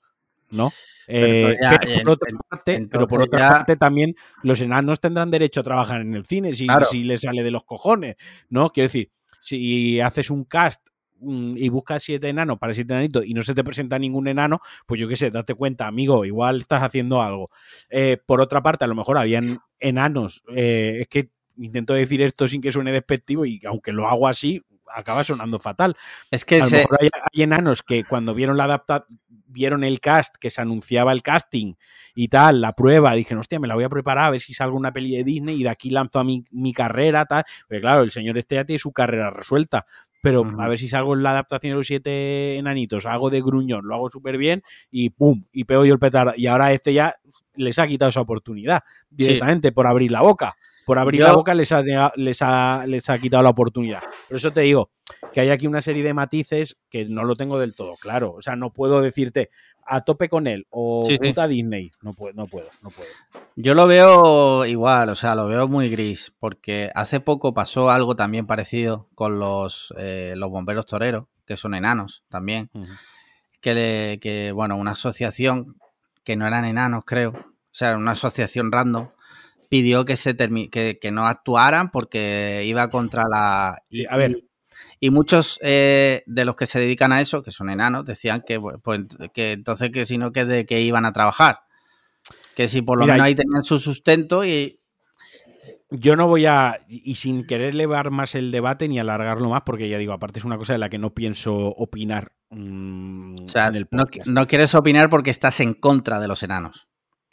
¿no? Eh, pero, por otra, parte, pero por otra parte, también los enanos tendrán derecho a trabajar en el cine si, si les sale de los cojones, ¿no? Quiero decir, si haces un cast mm, y buscas siete enanos para siete enanitos y no se te presenta ningún enano, pues yo qué sé, date cuenta, amigo, igual estás haciendo algo. Eh, por otra parte, a lo mejor habían enanos, eh, es que intento decir esto sin que suene despectivo y aunque lo hago así, acaba sonando fatal. Es que a lo mejor hay, enanos que cuando vieron la adaptación vieron el cast, que se anunciaba el casting y tal, la prueba, dije, hostia, me la voy a preparar a ver si salgo una peli de Disney y de aquí lanzo a mi, mi carrera, tal. Porque claro, el señor este ya tiene su carrera resuelta. Pero a ver si salgo en la adaptación de los siete enanitos, hago de gruñón, lo hago súper bien y ¡pum! Y pego yo el petardo. Y ahora este ya les ha quitado esa oportunidad directamente por abrir la boca por abrir la boca les ha, les, ha, les ha quitado la oportunidad. Por eso te digo que hay aquí una serie de matices que no lo tengo del todo claro. O sea, no puedo decirte a tope con él o puta Disney. No puedo, no puedo, no puedo. Yo lo veo igual, o sea, lo veo muy gris, porque hace poco pasó algo también parecido con los, eh, los bomberos toreros, que son enanos también. que, que, bueno, una asociación que no eran enanos, creo. O sea, una asociación random pidió que se que, que, no actuaran porque iba contra la. Y, a ver. Y, muchos eh, de los que se dedican a eso, que son enanos, decían que, pues, que entonces que si no, que de que iban a trabajar. Que si por lo menos ahí tenían su sustento y. Yo no voy a. Y sin querer elevar más el debate ni alargarlo más, porque ya digo, aparte es una cosa de la que no pienso opinar. Mm, o sea, no, no quieres opinar porque estás en contra de los enanos.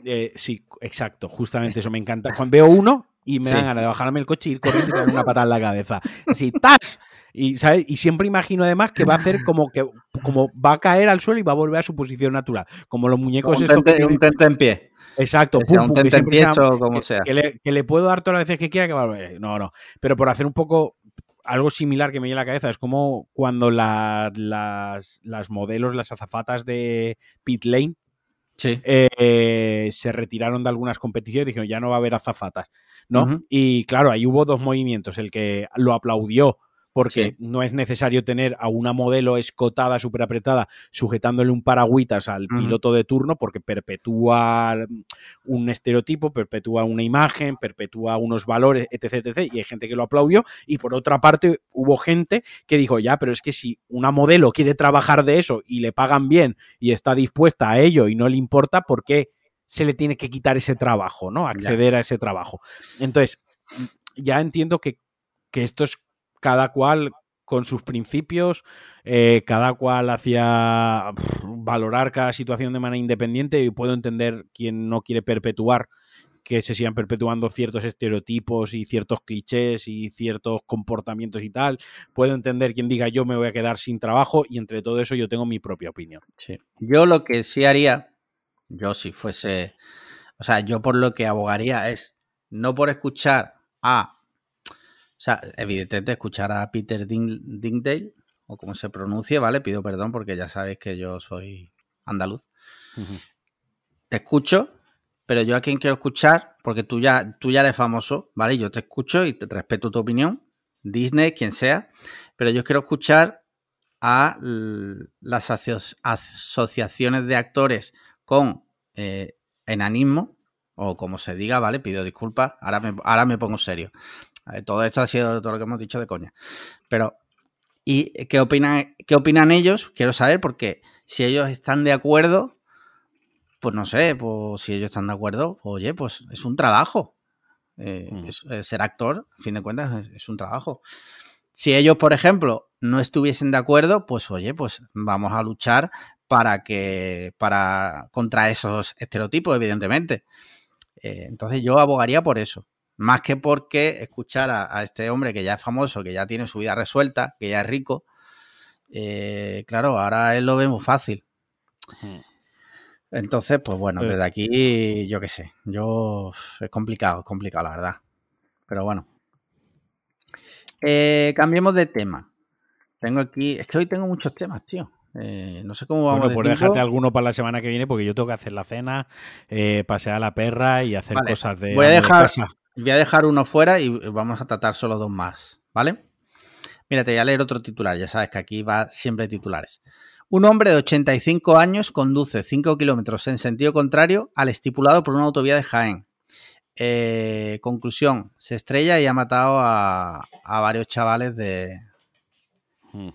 Eh, sí, exacto, justamente eso me encanta. Cuando veo uno y me dan ganas de bajarme el coche y ir corriendo y darle una patada en la cabeza. Así, ¡tas! Y, ¿sabes? y siempre imagino además que va a hacer como que como va a caer al suelo y va a volver a su posición natural. Como los muñecos un que un tente en pie. Exacto, un tente en pie o como sea. Que le, puedo dar todas las veces que quiera que va a. No, no. Pero por hacer un poco algo similar que me viene a la cabeza es como cuando las, las modelos, las azafatas de Pit Lane eh, se retiraron de algunas competiciones y dijeron ya no va a haber azafatas, ¿no? Y claro, ahí hubo dos movimientos, el que lo aplaudió porque no es necesario tener a una modelo escotada, súper apretada, sujetándole un paragüitas al piloto de turno, porque perpetúa un estereotipo, perpetúa una imagen, perpetúa unos valores, etc, etc. Y hay gente que lo aplaudió. Y por otra parte, hubo gente que dijo, ya, pero es que si una modelo quiere trabajar de eso y le pagan bien y está dispuesta a ello y no le importa, ¿por qué se le tiene que quitar ese trabajo, ¿no? Acceder a ese trabajo. Entonces, ya entiendo que, que esto es cada cual con sus principios, eh, cada cual hacía valorar cada situación de manera independiente y puedo entender quien no quiere perpetuar que se sigan perpetuando ciertos estereotipos y ciertos clichés y ciertos comportamientos y tal. Puedo entender quien diga yo me voy a quedar sin trabajo y entre todo eso yo tengo mi propia opinión. Yo lo que sí haría, yo si fuese, o sea, yo por lo que abogaría es no por escuchar a sea, evidentemente escuchar a Peter Dingdale, o como se pronuncie, ¿vale? Pido perdón porque ya sabéis que yo soy andaluz. Te escucho, pero yo a quien quiero escuchar porque tú ya, tú ya eres famoso, ¿vale? Yo te escucho y te respeto tu opinión, Disney, quien sea, pero yo quiero escuchar a las asociaciones de actores con eh, enanismo, o como se diga, ¿vale? Pido disculpas, ahora me, ahora me pongo serio. Todo esto ha sido todo lo que hemos dicho de coña. Pero, ¿y qué opinan, qué opinan ellos? Quiero saber, porque si ellos están de acuerdo, pues no sé, pues si ellos están de acuerdo, oye, pues es un trabajo. Eh, mm. ser actor, a fin de cuentas, es un trabajo. Si ellos, por ejemplo, no estuviesen de acuerdo, pues oye, pues vamos a luchar para que, para, contra esos estereotipos, evidentemente. Eh, entonces yo abogaría por eso. Más que porque escuchar a, este hombre que ya es famoso, que ya tiene su vida resuelta, que ya es rico, eh, claro, ahora él lo ve muy fácil. Entonces, pues bueno, desde aquí, yo qué sé, yo es complicado, es complicado, la verdad. Pero bueno, eh, cambiemos de tema. Tengo aquí, es que hoy tengo muchos temas, tío. Eh, no sé cómo vamos bueno, pues déjate alguno para la semana que viene porque yo tengo que hacer la cena, eh, pasear a la perra y hacer cosas de. Voy a, dejar, voy a dejar uno fuera y vamos a tratar solo dos más, ¿vale? Mira, te voy a leer otro titular. Ya sabes que aquí va siempre titulares. Un hombre de 85 años conduce 5 kilómetros en sentido contrario al estipulado por una autovía de Jaén. Eh, conclusión, se estrella y ha matado a, varios chavales de hmm.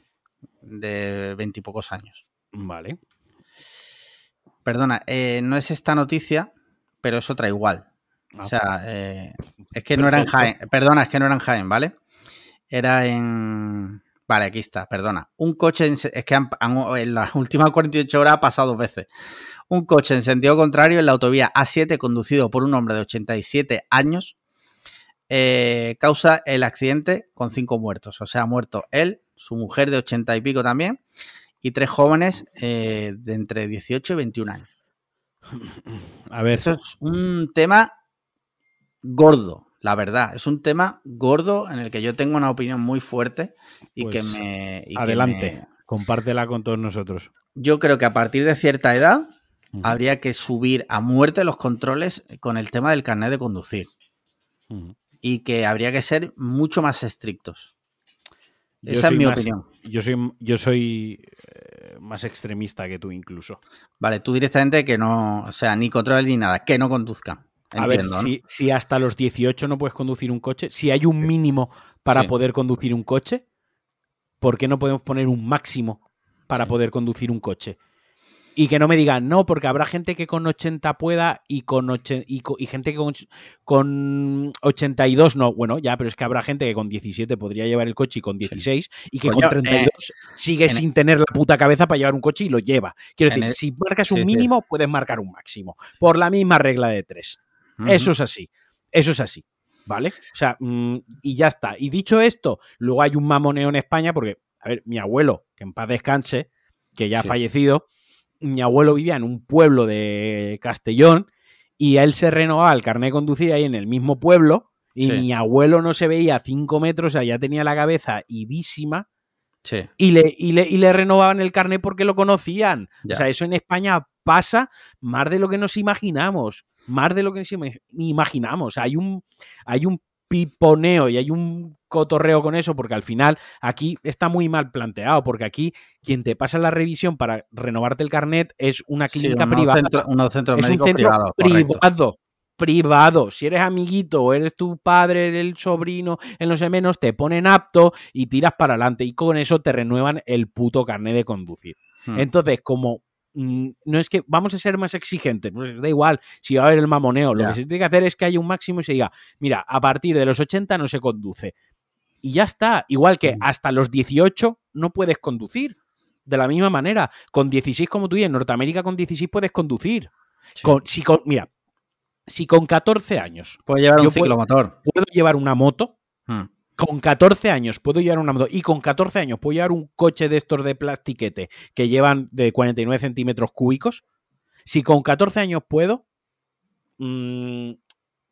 de veintipocos años. Vale. Perdona, eh, no es esta noticia, pero es otra igual. O ah, sea, eh, es que no era en Jaén. Perdona, es que no era en Jaén, ¿vale? Era en. Vale, aquí está, perdona. Un coche. es que en las últimas 48 horas ha pasado dos veces. Un coche en sentido contrario en la autovía A7 conducido por un hombre de 87 años eh, causa el accidente con cinco muertos. O sea, ha muerto él, su mujer de 80 y pico también y tres jóvenes eh, de entre 18 y 21 años. A ver. Eso es un tema gordo, la verdad. Es un tema gordo en el que yo tengo una opinión muy fuerte y que pues me. adelante, compártela con todos nosotros. Yo creo que a partir de cierta edad habría que subir a muerte los controles con el tema del carnet de conducir. Y que habría que ser mucho más estrictos. Esa es mi opinión. Yo soy, yo soy eh, más extremista que tú incluso. Vale, tú directamente que no, o sea, ni controles ni nada, que no a ver, si, hasta los 18 no puedes conducir un coche, si hay un mínimo para poder conducir un coche, ¿por qué no podemos poner un máximo para poder conducir un coche? y que no me digan, no, porque habrá gente que con 80 pueda y con y, gente que con, con, 82 no. Bueno, ya, pero es que habrá gente que con 17 podría llevar el coche y con 16 y que con 32 eh, sigue sin tener la puta cabeza para llevar un coche y lo lleva. Quiero decir, si marcas un mínimo, puedes marcar un máximo. Por la misma regla de tres. Eso es así. Eso es así. ¿Vale? O sea, mm, y ya está. Y dicho esto, luego hay un mamoneo en España porque, a ver, mi abuelo, que en paz descanse, que ya ha fallecido, mi abuelo vivía en un pueblo de Castellón y él se renovaba el carnet de conducir ahí en el mismo pueblo y mi abuelo no se veía a cinco metros, o sea, ya tenía la cabeza idísima. Y, le, y, le, y le renovaban el carnet porque lo conocían. O sea, eso en España pasa más de lo que nos imaginamos. Más de lo que nos imaginamos. Hay un, hay un piponeo y hay un cotorreo con eso porque al final aquí está muy mal planteado porque aquí quien te pasa la revisión para renovarte el carnet es una clínica privada. un centro médico privado, privado. Privado. Si eres amiguito o eres tu padre, el sobrino, el no sé menos, te ponen apto y tiras para adelante y con eso te renuevan el puto carnet de conducir. Hmm. Entonces, como no es que vamos a ser más exigentes, pues da igual si va a haber el mamoneo, lo que se tiene que hacer es que haya un máximo y se diga, mira, a partir de los 80 no se conduce. Y ya está, igual que mm. hasta los 18 no puedes conducir. De la misma manera, con 16 como tú y en Norteamérica con 16 puedes conducir. Con, si con, mira, si con 14 años... Puedo llevar un ciclomotor. Puedo, llevar una moto. Hmm con 14 años puedo llevar una moto y con 14 años puedo llevar un coche de estos de plastiquete que llevan de 49 centímetros cúbicos, si con 14 años puedo, mm,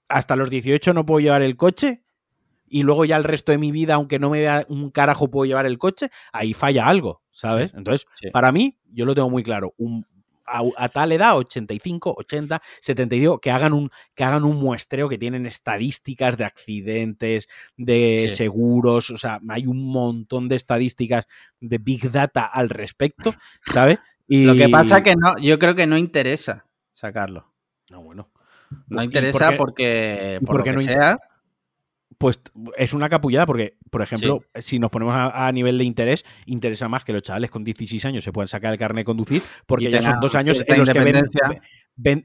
hasta los 18 no puedo llevar el coche y luego ya el resto de mi vida, aunque no me vea un carajo, puedo llevar el coche, ahí falla algo, ¿sabes? Entonces, para mí, yo lo tengo muy claro, un, a, tal edad, 85, 80, 72, que hagan un, que hagan un muestreo que tienen estadísticas de accidentes, de seguros, o sea, hay un montón de estadísticas de Big Data al respecto, ¿sabes? Y... Lo que pasa es que no, yo creo que no interesa sacarlo. No, bueno. No interesa porque, por porque no sea pues es una capullada porque, por ejemplo, si nos ponemos a, nivel de interés, interesa más que los chavales con 16 años se puedan sacar el carnet de conducir porque ya son dos años en los que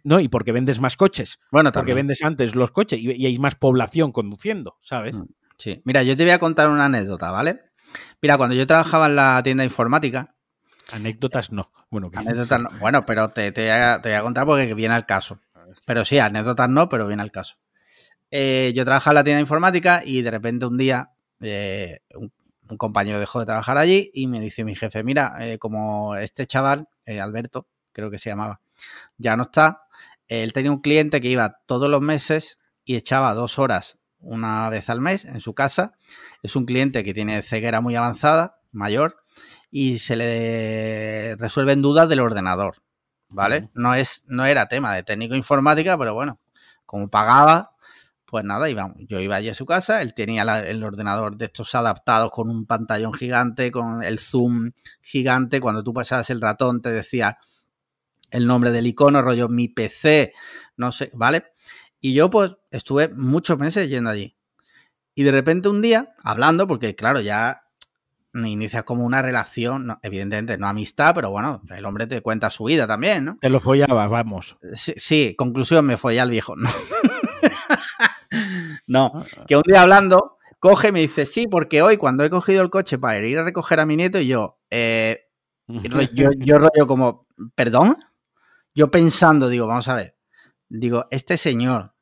no, y porque vendes más coches. Bueno, porque vendes antes los coches y, hay más población conduciendo, ¿sabes? Mm, sí. Mira, yo te voy a contar una anécdota, ¿vale? Mira, cuando yo trabajaba en la tienda informática. Anécdotas no. Bueno, anécdotas no. Bueno, pero te, te, voy a, te voy a contar porque viene al caso. Pero sí, anécdotas no, pero viene al caso. Eh, yo trabajaba en la tienda de informática y de repente un día eh, un, compañero dejó de trabajar allí y me dice mi jefe, mira, eh, como este chaval, Alberto, creo que se llamaba, ya no está, él tenía un cliente que iba todos los meses y echaba dos horas una vez al mes en su casa. Es un cliente que tiene ceguera muy avanzada, mayor, y se le resuelven dudas del ordenador, ¿vale? No, es, no era tema de técnico informática, pero bueno, como pagaba, pues nada, yo iba allí a su casa, él tenía el ordenador de estos adaptados con un pantallón gigante, con el zoom gigante, cuando tú pasabas el ratón te decía el nombre del icono, rollo mi PC, no sé, ¿vale? Y yo pues estuve muchos meses yendo allí. Y de repente un día, hablando, porque claro, ya inicias como una relación, evidentemente no amistad, pero bueno, el hombre te cuenta su vida también, ¿no? Te lo follabas, vamos. Sí, sí conclusión, me follé al viejo, ¿no? no, ah, que un día hablando, coge y me dice, sí, porque hoy cuando he cogido el coche para ir a recoger a mi nieto, y yo, eh, yo, yo rollo como, ¿perdón? Yo pensando, digo, vamos a ver, digo, este señor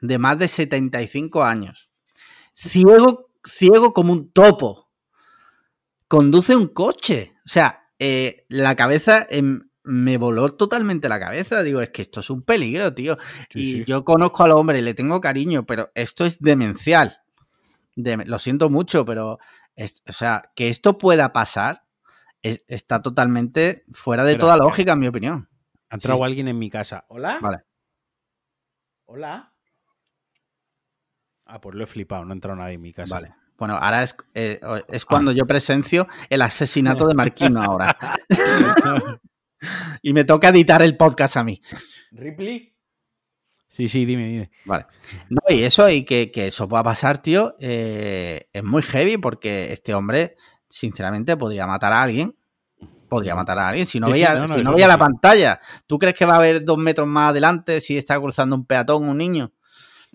de más de 75 años, ciego, ciego como un topo, conduce un coche. O sea, eh, la cabeza en, me voló totalmente la cabeza. Digo, es que esto es un peligro, tío. y yo conozco al hombre y le tengo cariño, pero esto es demencial. lo siento mucho, pero, o sea, que esto pueda pasar está totalmente fuera de toda lógica, en mi opinión. Ha entrado alguien en mi casa. ¿Hola? Vale. ¿Hola? Ah, pues lo he flipado, no ha entrado nadie en mi casa. Vale. Bueno, ahora es, eh, es cuando yo presencio el asesinato de Marquino ahora. y me toca editar el podcast a mí. ¿Ripley? Sí, sí, dime, dime. Vale. No, y eso, y que, eso pueda pasar, tío, eh, es muy heavy porque este hombre, sinceramente, podría matar a alguien. Podría matar a alguien si no veía, si no, veía la pantalla. ¿Tú crees que va a haber dos metros más adelante si está cruzando un peatón un niño?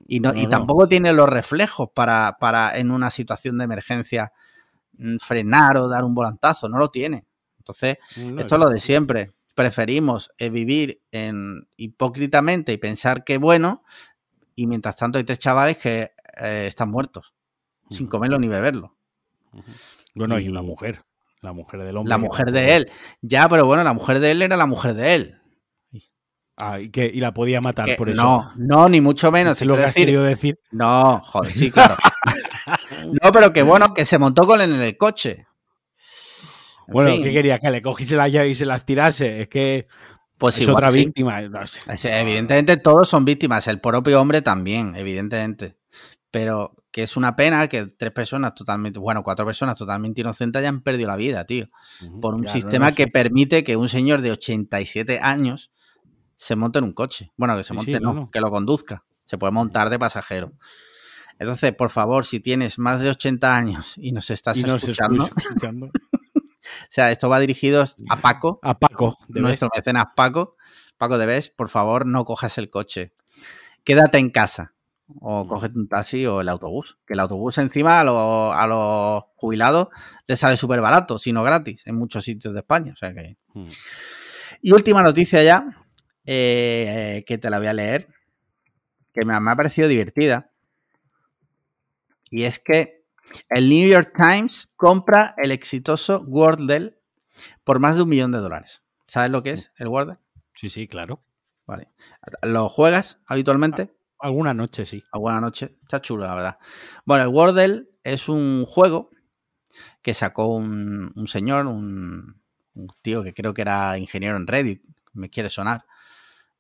Y, no, y tampoco tiene los reflejos para, para, en una situación de emergencia, mm, frenar o dar un volantazo. No lo tiene. Entonces, esto es lo de siempre. Preferimos eh, vivir en hipócritamente y pensar que bueno, y mientras tanto hay tres chavales que eh, están muertos, sin comerlo ni beberlo. Bueno, y, una mujer, la mujer del hombre. La mujer de él. Ya, pero bueno, la mujer de él era la mujer de él. Ah, y, que, y la podía matar por eso. No, no, ni mucho menos. Es lo que decir. decir. No, joder, sí, claro. no, pero que bueno, que se montó con él en el coche. Bueno, ¿qué quería? Que le cogiese la llave y se las tirase. Es que pues es otra víctima. Evidentemente todos son víctimas, el propio hombre también, evidentemente. Pero que es una pena que tres personas totalmente, bueno, cuatro personas totalmente inocentes hayan perdido la vida, tío. por un sistema que permite que un señor de 87 años se monte en un coche. Bueno, que se monte, no, que lo conduzca. Se puede montar de pasajero. Entonces, por favor, si tienes más de 80 años y nos estás escuchando, sea, esto va dirigido a Paco. A Paco. De nuestro mecenas Paco. Paco de Bes, por favor, no cojas el coche. Quédate en casa. O mm. cógete un taxi o el autobús. Que el autobús encima a, los jubilados les sale súper barato, sino gratis, en muchos sitios de España. O sea que... Mm. Y última noticia ya, eh, que te la voy a leer, que me ha parecido divertida. Y es que el New York Times compra el exitoso Wordle por más de un millón de dólares. ¿Sabes lo que es el Wordle? Sí, sí, claro. Vale. ¿Lo juegas habitualmente? Alguna noche, sí. Alguna noche. Está chulo, la verdad. Bueno, el Wordle es un juego que sacó un, señor, un, tío que creo que era ingeniero en Reddit, me quiere sonar.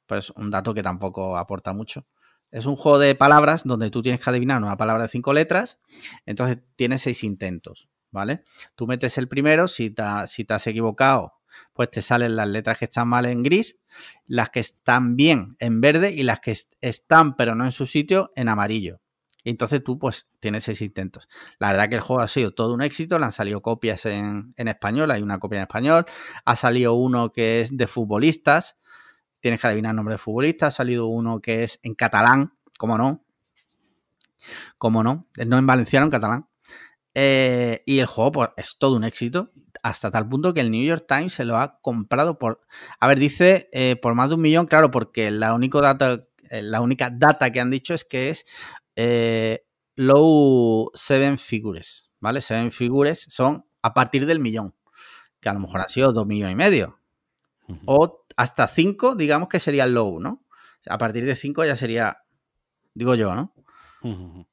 Pues un dato que tampoco aporta mucho. Es un juego de palabras donde tú tienes que adivinar una palabra de cinco letras, entonces tienes seis intentos, ¿vale? Tú metes el primero, si te, has equivocado, pues te salen las letras que están mal en gris, las que están bien en verde y las que están pero no en su sitio en amarillo. Y entonces tú pues tienes seis intentos. La verdad que el juego ha sido todo un éxito, le han salido copias en, en español, hay una copia en español, ha salido uno que es de futbolistas, tienes que adivinar el nombre de futbolista. Ha salido uno que es en catalán, ¿cómo no? ¿Cómo no? No en valenciano, en catalán. Eh, y el juego pues, es todo un éxito, hasta tal punto que el New York Times se lo ha comprado por. A ver, dice eh, por más de un millón, claro, porque la, único data, eh, la única data que han dicho es que es low seven figures, ¿vale? Seven figures son a partir del millón, que a lo mejor ha sido dos millones y medio. O hasta 5, digamos que sería el low, ¿no? A partir de 5 ya sería, digo yo, ¿no?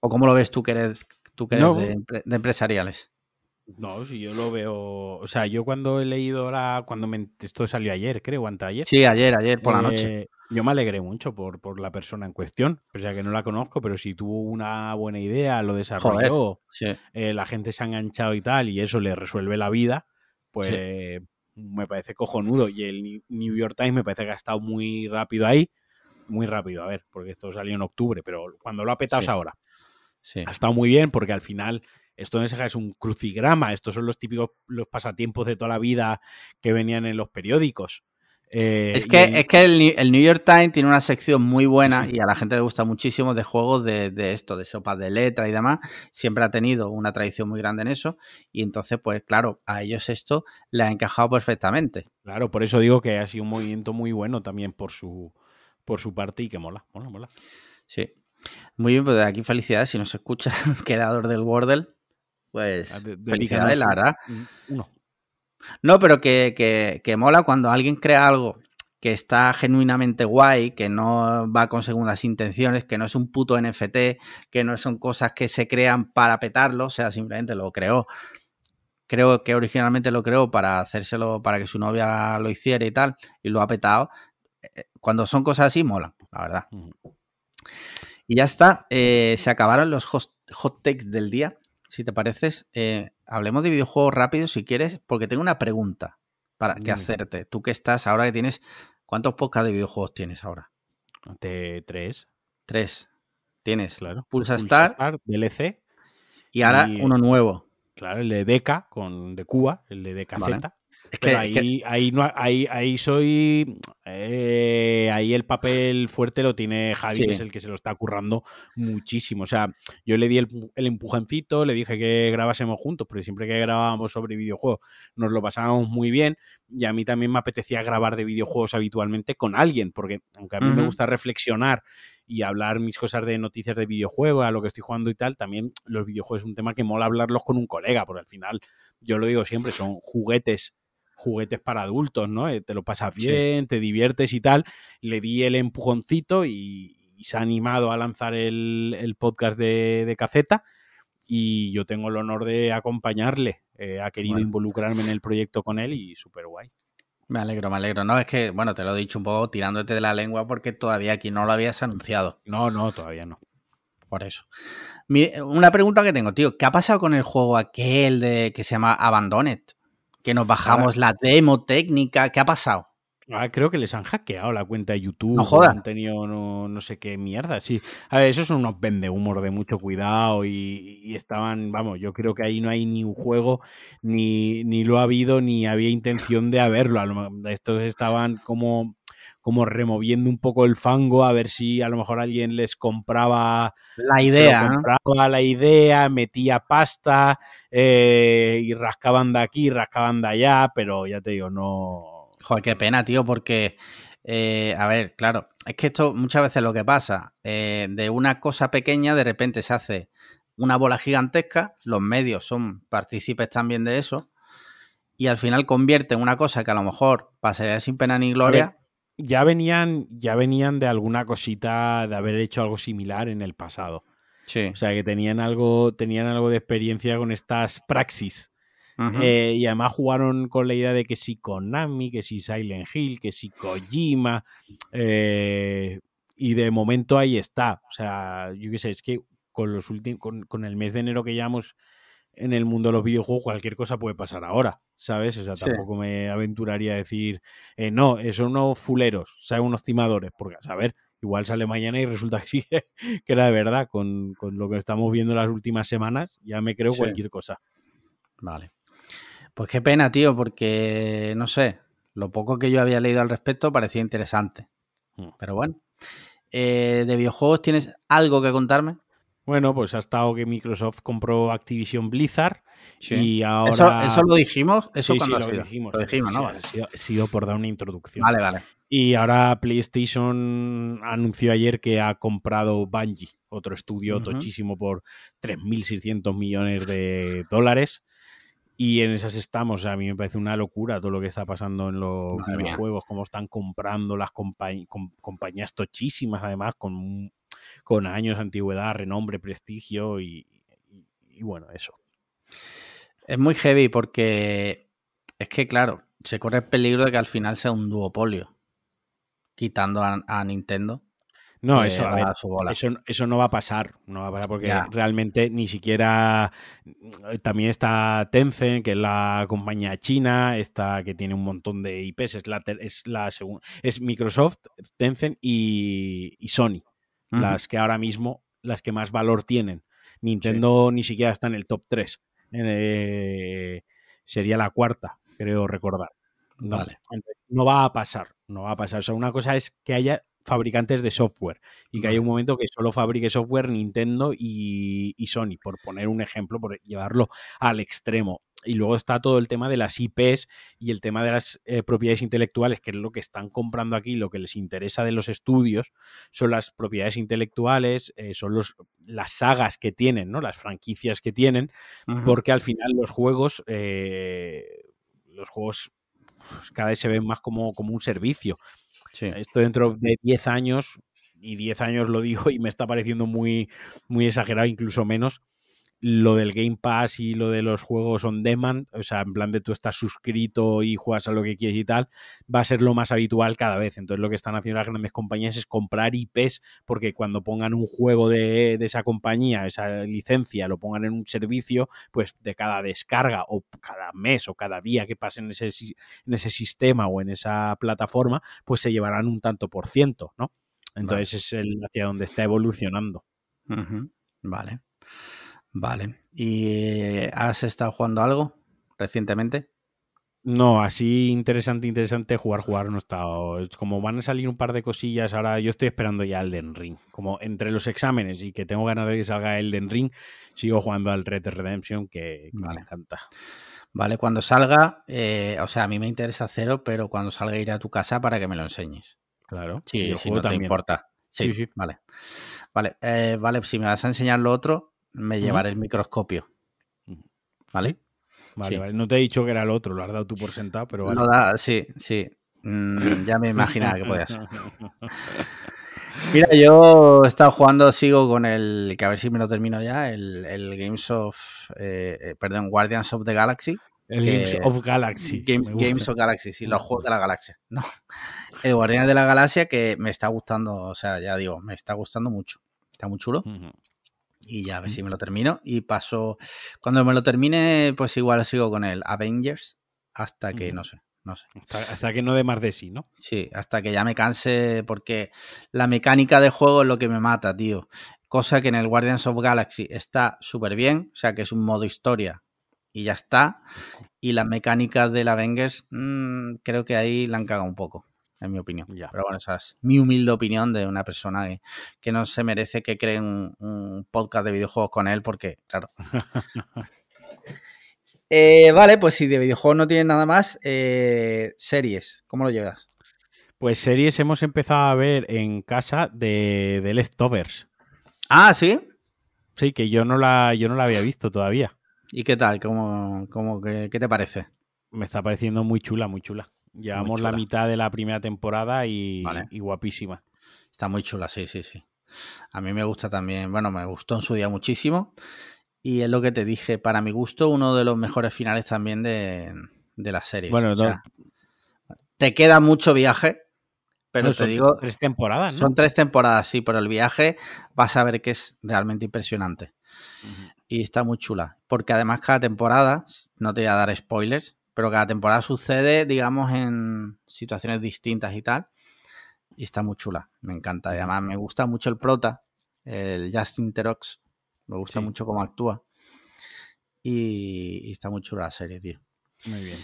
¿O cómo lo ves tú que eres, tú que eres de, empresariales? No, si yo lo veo. O sea, yo cuando he leído ahora, cuando me, esto salió ayer, creo, antes ayer. Sí, ayer, ayer por la noche. Eh, yo me alegré mucho por, por, la persona en cuestión, o sea que no la conozco, pero si tuvo una buena idea, lo desarrolló, eh, la gente se ha enganchado y tal, y eso le resuelve la vida, pues me parece cojonudo. Y el New York Times me parece que ha estado muy rápido ahí. Muy rápido, a ver, porque esto salió en octubre, pero cuando lo ha petado ahora. Ha estado muy bien porque al final esto es un crucigrama, estos son los típicos los pasatiempos de toda la vida que venían en los periódicos. Eh, es que, el... es que el, New York Times tiene una sección muy buena y a la gente le gusta muchísimo de juegos de, esto, de sopas de letra y demás. Siempre ha tenido una tradición muy grande en eso. Y entonces, pues claro, a ellos esto le ha encajado perfectamente. Claro, por eso digo que ha sido un movimiento muy bueno también por su, por su parte y que mola, mola, mola. Sí. Muy bien, pues de aquí felicidades. Si nos escuchas, creador del Wordle, pues ah, felicidades, la verdad. Uno. No, pero que, que, mola cuando alguien crea algo que está genuinamente guay, que no va con segundas intenciones, que no es un puto NFT, que no son cosas que se crean para petarlo, o sea, simplemente lo creó. Creo que originalmente lo creó para hacérselo, para que su novia lo hiciera y tal, y lo ha petado. Eh, cuando son cosas así, mola, la verdad. Y ya está, eh, se acabaron los hot, hot takes del día si te pareces, eh, hablemos de videojuegos rápidos si quieres, porque tengo una pregunta para que hacerte. Tú que estás ahora que tienes, ¿cuántos podcasts de videojuegos tienes ahora? De tres. Tres. Tienes. Claro. Pulsa, Star, DLC. Y ahora uno nuevo. Claro, el de Deca con de Cuba, el de DKZ. Es que, ahí, ahí, no, ahí, ahí soy. Eh, ahí el papel fuerte lo tiene Javi, que es el que se lo está currando muchísimo. O sea, yo le di el, el empujoncito, le dije que grabásemos juntos, porque siempre que grabábamos sobre videojuegos nos lo pasábamos muy bien. Y a mí también me apetecía grabar de videojuegos habitualmente con alguien, porque aunque a mí me gusta reflexionar y hablar mis cosas de noticias de videojuegos, a lo que estoy jugando y tal, también los videojuegos es un tema que mola hablarlos con un colega, porque al final, yo lo digo siempre, son juguetes juguetes para adultos, ¿no? Eh, te lo pasas bien, te diviertes y tal. Le di el empujoncito y, se ha animado a lanzar el, podcast de, de, Caceta y yo tengo el honor de acompañarle. Eh, ha querido involucrarme en el proyecto con él y súper guay. Me alegro, me alegro. No, es que, bueno, te lo he dicho un poco tirándote de la lengua porque todavía aquí no lo habías anunciado. No, no, todavía no. Por eso. una pregunta que tengo, tío. ¿Qué ha pasado con el juego aquel de que se llama Abandoned? Que nos bajamos la demo técnica. ¿Qué ha pasado? Ah, creo que les han hackeado la cuenta de YouTube. No jodas. Han tenido no, sé qué mierda. Sí. A ver, esos son unos humor de mucho cuidado y, estaban, vamos, yo creo que ahí no hay ni un juego, ni, ni lo ha habido, ni había intención de haberlo. Estos estaban como como removiendo un poco el fango a ver si a lo mejor alguien les compraba la idea, compraba la idea, metía pasta eh, y rascaban de aquí, rascaban de allá, pero ya te digo, no. Joder, qué pena, tío, porque eh, a ver, claro, es que esto muchas veces lo que pasa, eh, de una cosa pequeña de repente se hace una bola gigantesca, los medios son partícipes también de eso, y al final convierte en una cosa que a lo mejor pasaría sin pena ni gloria, ya venían, ya venían de alguna cosita de haber hecho algo similar en el pasado. Sí. O sea que tenían algo, tenían algo de experiencia con estas praxis. Eh, y además jugaron con la idea de que si Konami, que si Silent Hill, que si Kojima. Eh, y de momento ahí está. O sea, yo qué sé, es que con los últimos, con, el mes de enero que llevamos en el mundo de los videojuegos, cualquier cosa puede pasar ahora, ¿sabes? O sea, tampoco me aventuraría a decir, eh, no, son unos fuleros, ¿sabes? Unos timadores, porque a saber, igual sale mañana y resulta que sí, que era de verdad, con, lo que estamos viendo las últimas semanas, ya me creo cualquier cosa. Vale. Pues qué pena, tío, porque no sé, lo poco que yo había leído al respecto parecía interesante. Hmm. Pero bueno. Eh, ¿De videojuegos tienes algo que contarme? Bueno, pues ha estado que Microsoft compró Activision Blizzard y ahora... ¿Eso, lo dijimos? Eso sí, sí, lo dijimos. Lo dijimos, ¿no? Ha sido, por dar una introducción. Vale, vale. Y ahora PlayStation anunció ayer que ha comprado Bungie, otro estudio tochísimo por 3.600 millones de dólares. Y en esas estamos. a mí me parece una locura todo lo que está pasando en los videojuegos, cómo están comprando las compañías tochísimas, además, con, con años de antigüedad, renombre, prestigio y, bueno, eso. Es muy heavy porque es que, claro, se corre el peligro de que al final sea un duopolio, quitando a Nintendo no, eso, eso, no va a pasar. No va a pasar porque realmente ni siquiera. Mm, también está Tencent, que es la compañía china, esta que tiene un montón de IPs, es la, es la es Microsoft, Tencent y, Sony, las que ahora mismo, las que más valor tienen. Nintendo ni siquiera está en el top 3. Eh, sería la cuarta, creo recordar. vale. no va a pasar, no va a pasar. O sea, una cosa es que haya fabricantes de software y que hay un momento que solo fabrique software Nintendo y, Sony, por poner un ejemplo, por llevarlo al extremo. Y luego está todo el tema de las IPs y el tema de las eh, propiedades intelectuales, que es lo que están comprando aquí, lo que les interesa de los estudios, son las propiedades intelectuales, eh, son los, las sagas que tienen, ¿no? las franquicias que tienen, porque al final los juegos, eh, los juegos pues, cada vez se ven más como, como un servicio. Esto dentro de 10 años, y 10 años lo digo y me está pareciendo muy, muy exagerado, incluso menos, lo del Game Pass y lo de los juegos on demand, o sea, en plan de tú estás suscrito y juegas a lo que quieres y tal, va a ser lo más habitual cada vez. Entonces lo que están haciendo las grandes compañías es comprar IPs porque cuando pongan un juego de, esa compañía, esa licencia, lo pongan en un servicio, pues de cada descarga o cada mes o cada día que pasen en ese, en ese sistema o en esa plataforma, pues se llevarán un tanto por ciento, ¿no? Entonces es el hacia donde está evolucionando. Vale. Vale. ¿Y has estado jugando algo recientemente? No, así interesante, interesante jugar, jugar no he estado. Como van a salir un par de cosillas, ahora yo estoy esperando ya Elden Ring. Como entre los exámenes y que tengo ganas de que salga Elden Ring, sigo jugando al Red Dead Redemption, que, me encanta. Vale, cuando salga, eh, o sea, a mí me interesa cero, pero cuando salga iré a tu casa para que me lo enseñes. Claro. Sí, si no te importa. Sí, sí, Vale. Vale, eh, vale, si me vas a enseñar lo otro, me llevaré el microscopio. ¿Vale? Vale, vale. No te he dicho que era el otro, lo has dado tú por sentado, pero vale. Lo da, sí, sí. Mm, ya me imaginaba que podía ser. Mira, yo he estado jugando, sigo con el, que a ver si me lo termino ya, el, el Games of, eh, eh, perdón, Guardians of the Galaxy. El Games of Galaxy. Games, of Galaxy, sí, los juegos de la galaxia. No. El Guardians de la Galaxia que me está gustando, o sea, ya digo, me está gustando mucho. Está muy chulo y ya a ver si me lo termino. Y paso, cuando me lo termine, pues igual sigo con el Avengers hasta que, no sé, no sé. Hasta, que no dé más de sí, ¿no? Sí, hasta que ya me canse porque la mecánica de juego es lo que me mata, tío. Cosa que en el Guardians of Galaxy está súper bien, o sea que es un modo historia y ya está. Y las mecánicas del Avengers mmm, creo que ahí la han cagado un poco en mi opinión. Pero bueno, esa es mi humilde opinión de una persona que, no se merece que creen un, podcast de videojuegos con él, porque, claro. Eh, vale, pues si de videojuegos no tienes nada más, eh, series, ¿cómo lo llevas? Pues series hemos empezado a ver en casa de, de Leftovers. Ah, ¿sí? Sí, que yo no la, yo no la había visto todavía. ¿Y qué tal? ¿Cómo, cómo, qué, qué te parece? Me está pareciendo muy chula, muy chula. Llevamos la mitad de la primera temporada y, guapísima. Está muy chula, sí, sí, sí. A mí me gusta también, bueno, me gustó en su día muchísimo. Y es lo que te dije, para mi gusto, uno de los mejores finales también de, la serie. Bueno, te queda mucho viaje, pero te digo. Tres temporadas, ¿no? Son tres temporadas, sí, pero el viaje vas a ver que es realmente impresionante. Y está muy chula. Porque además, cada temporada, no te voy a dar spoilers, pero cada temporada sucede, digamos, en situaciones distintas y tal. Y está muy chula, me encanta. además, me gusta mucho el prota, el Justin Terox. Me gusta mucho cómo actúa. Y, y, está muy chula la serie, tío. Muy bien.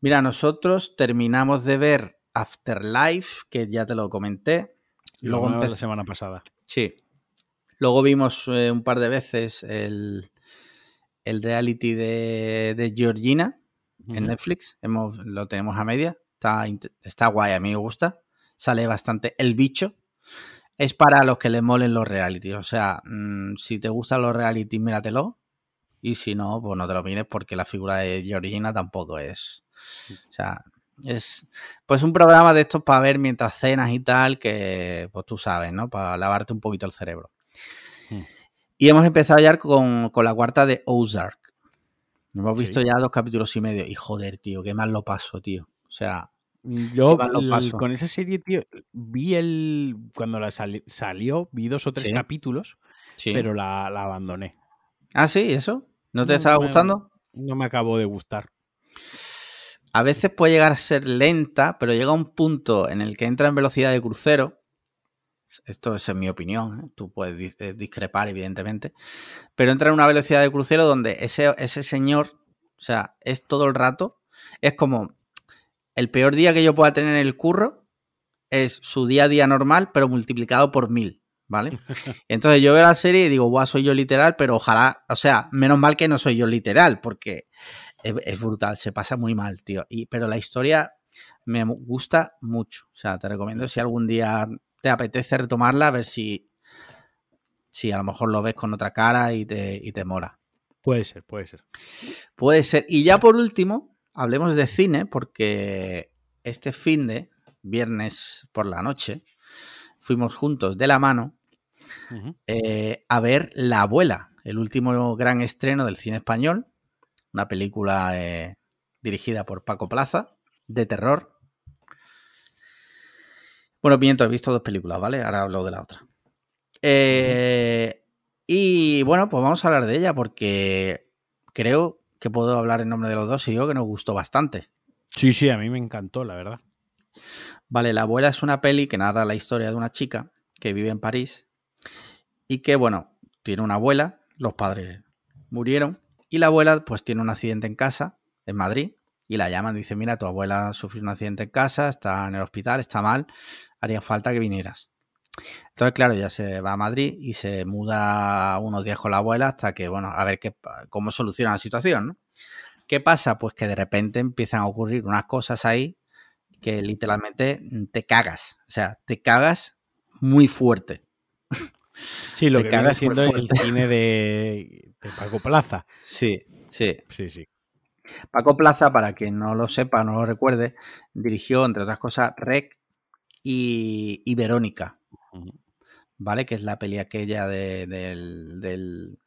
Mira, nosotros terminamos de ver Afterlife, que ya te lo comenté. Luego la semana pasada. Sí. Luego vimos eh, un par de veces el, el reality de, Georgina en Netflix. Hemos, lo tenemos a media. Está, está guay, a mí me gusta. Sale bastante el bicho. Es para los que les molen los realities. O sea, mm, si te gustan los realities, míratelo. Y si no, pues no te lo mires porque la figura de Georgina tampoco es. O sea, es pues un programa de estos para ver mientras cenas y tal, que pues tú sabes, ¿no? Para lavarte un poquito el cerebro. Hmm. Y hemos empezado ya con, la cuarta de Ozark. Hemos visto ya dos capítulos y medio. Y joder, tío, qué mal lo paso, tío. O sea, yo con esa serie, tío, vi el. Cuando la salió, vi dos o tres capítulos, pero la, abandoné. Ah, sí, eso. ¿No te estaba gustando? No me acabó de gustar a veces puede llegar a ser lenta, pero llega un punto en el que entra en velocidad de crucero. Esto es en mi opinión, ¿eh? tú puedes eh, discrepar, evidentemente. Pero entra en una velocidad de crucero donde ese, ese señor, o sea, es todo el rato. Es como el peor día que yo pueda tener en el curro es su día a día normal, pero multiplicado por mil. ¿Vale? Entonces yo veo la serie y digo, guau, soy yo literal, pero ojalá, o sea, menos mal que no soy yo literal, porque es, brutal, se pasa muy mal, tío. Y, pero la historia me gusta mucho. O sea, te recomiendo si algún día te apetece retomarla, a ver si, si a lo mejor lo ves con otra cara y te, y te mola. Puede ser, puede ser. Puede ser. Y ya por último, hablemos de cine, porque este fin de viernes por la noche fuimos juntos de la mano eh, a ver La abuela, el último gran estreno del cine español, una película eh, dirigida por Paco Plaza, de terror. Bueno, miento, he visto dos películas, ¿vale? Ahora hablo de la otra. Eh, y bueno, pues vamos a hablar de ella porque creo que puedo hablar en nombre de los dos y digo que nos gustó bastante. Sí, sí, a mí me encantó, la verdad. Vale, La abuela es una peli que narra la historia de una chica que vive en París y que, bueno, tiene una abuela, los padres murieron y la abuela pues tiene un accidente en casa, en Madrid, y la llaman, dice, mira, tu abuela sufrió un accidente en casa, está en el hospital, está mal, haría falta que vinieras. Entonces, claro, ya se va a Madrid y se muda unos días con la abuela hasta que, bueno, a ver qué, cómo soluciona la situación, ¿no? ¿Qué pasa? Pues que de repente empiezan a ocurrir unas cosas ahí que literalmente te cagas. O sea, te cagas muy fuerte. Sí, lo que viene siendo el cine de, Paco Plaza. Sí, sí. Sí, sí. Paco Plaza, para quien no lo sepa, no lo recuerde, dirigió, entre otras cosas, Rec y, Verónica. ¿Vale? Que es la peli aquella del, del,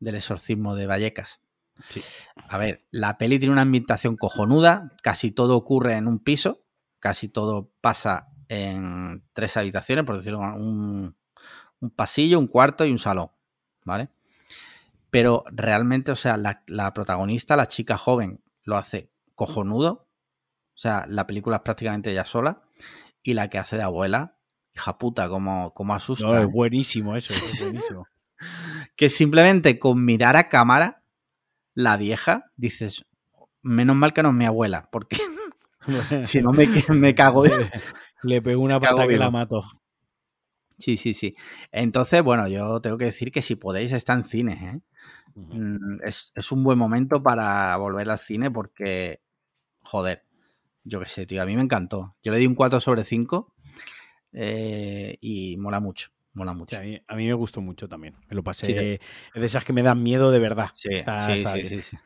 exorcismo de Vallecas. Sí. A ver, la peli tiene una ambientación cojonuda, casi todo ocurre en un piso, casi todo pasa en tres habitaciones, por decirlo, un, un pasillo, un cuarto y un salón, ¿vale? Pero realmente, o sea, la, protagonista, la chica joven, lo hace cojonudo. O sea, la película es prácticamente ella sola. Y la que hace de abuela, hija puta, como, como asusta. No, es buenísimo eso, es buenísimo. que simplemente con mirar a cámara, la vieja, dices, menos mal que no es mi abuela, porque si no me, me cago. Le, le pego una pata que la mato. Sí, sí, sí. Entonces, bueno, yo tengo que decir que si podéis, está en cine. ¿eh? Mm, es, un buen momento para volver al cine porque, joder, yo qué sé, tío, a mí me encantó. Yo le di un 4 sobre 5 eh, y mola mucho. Mola mucho. a, mí, me gustó mucho también. Me lo pasé. Es de esas que me dan miedo de verdad. Sí, sí, sí, sí,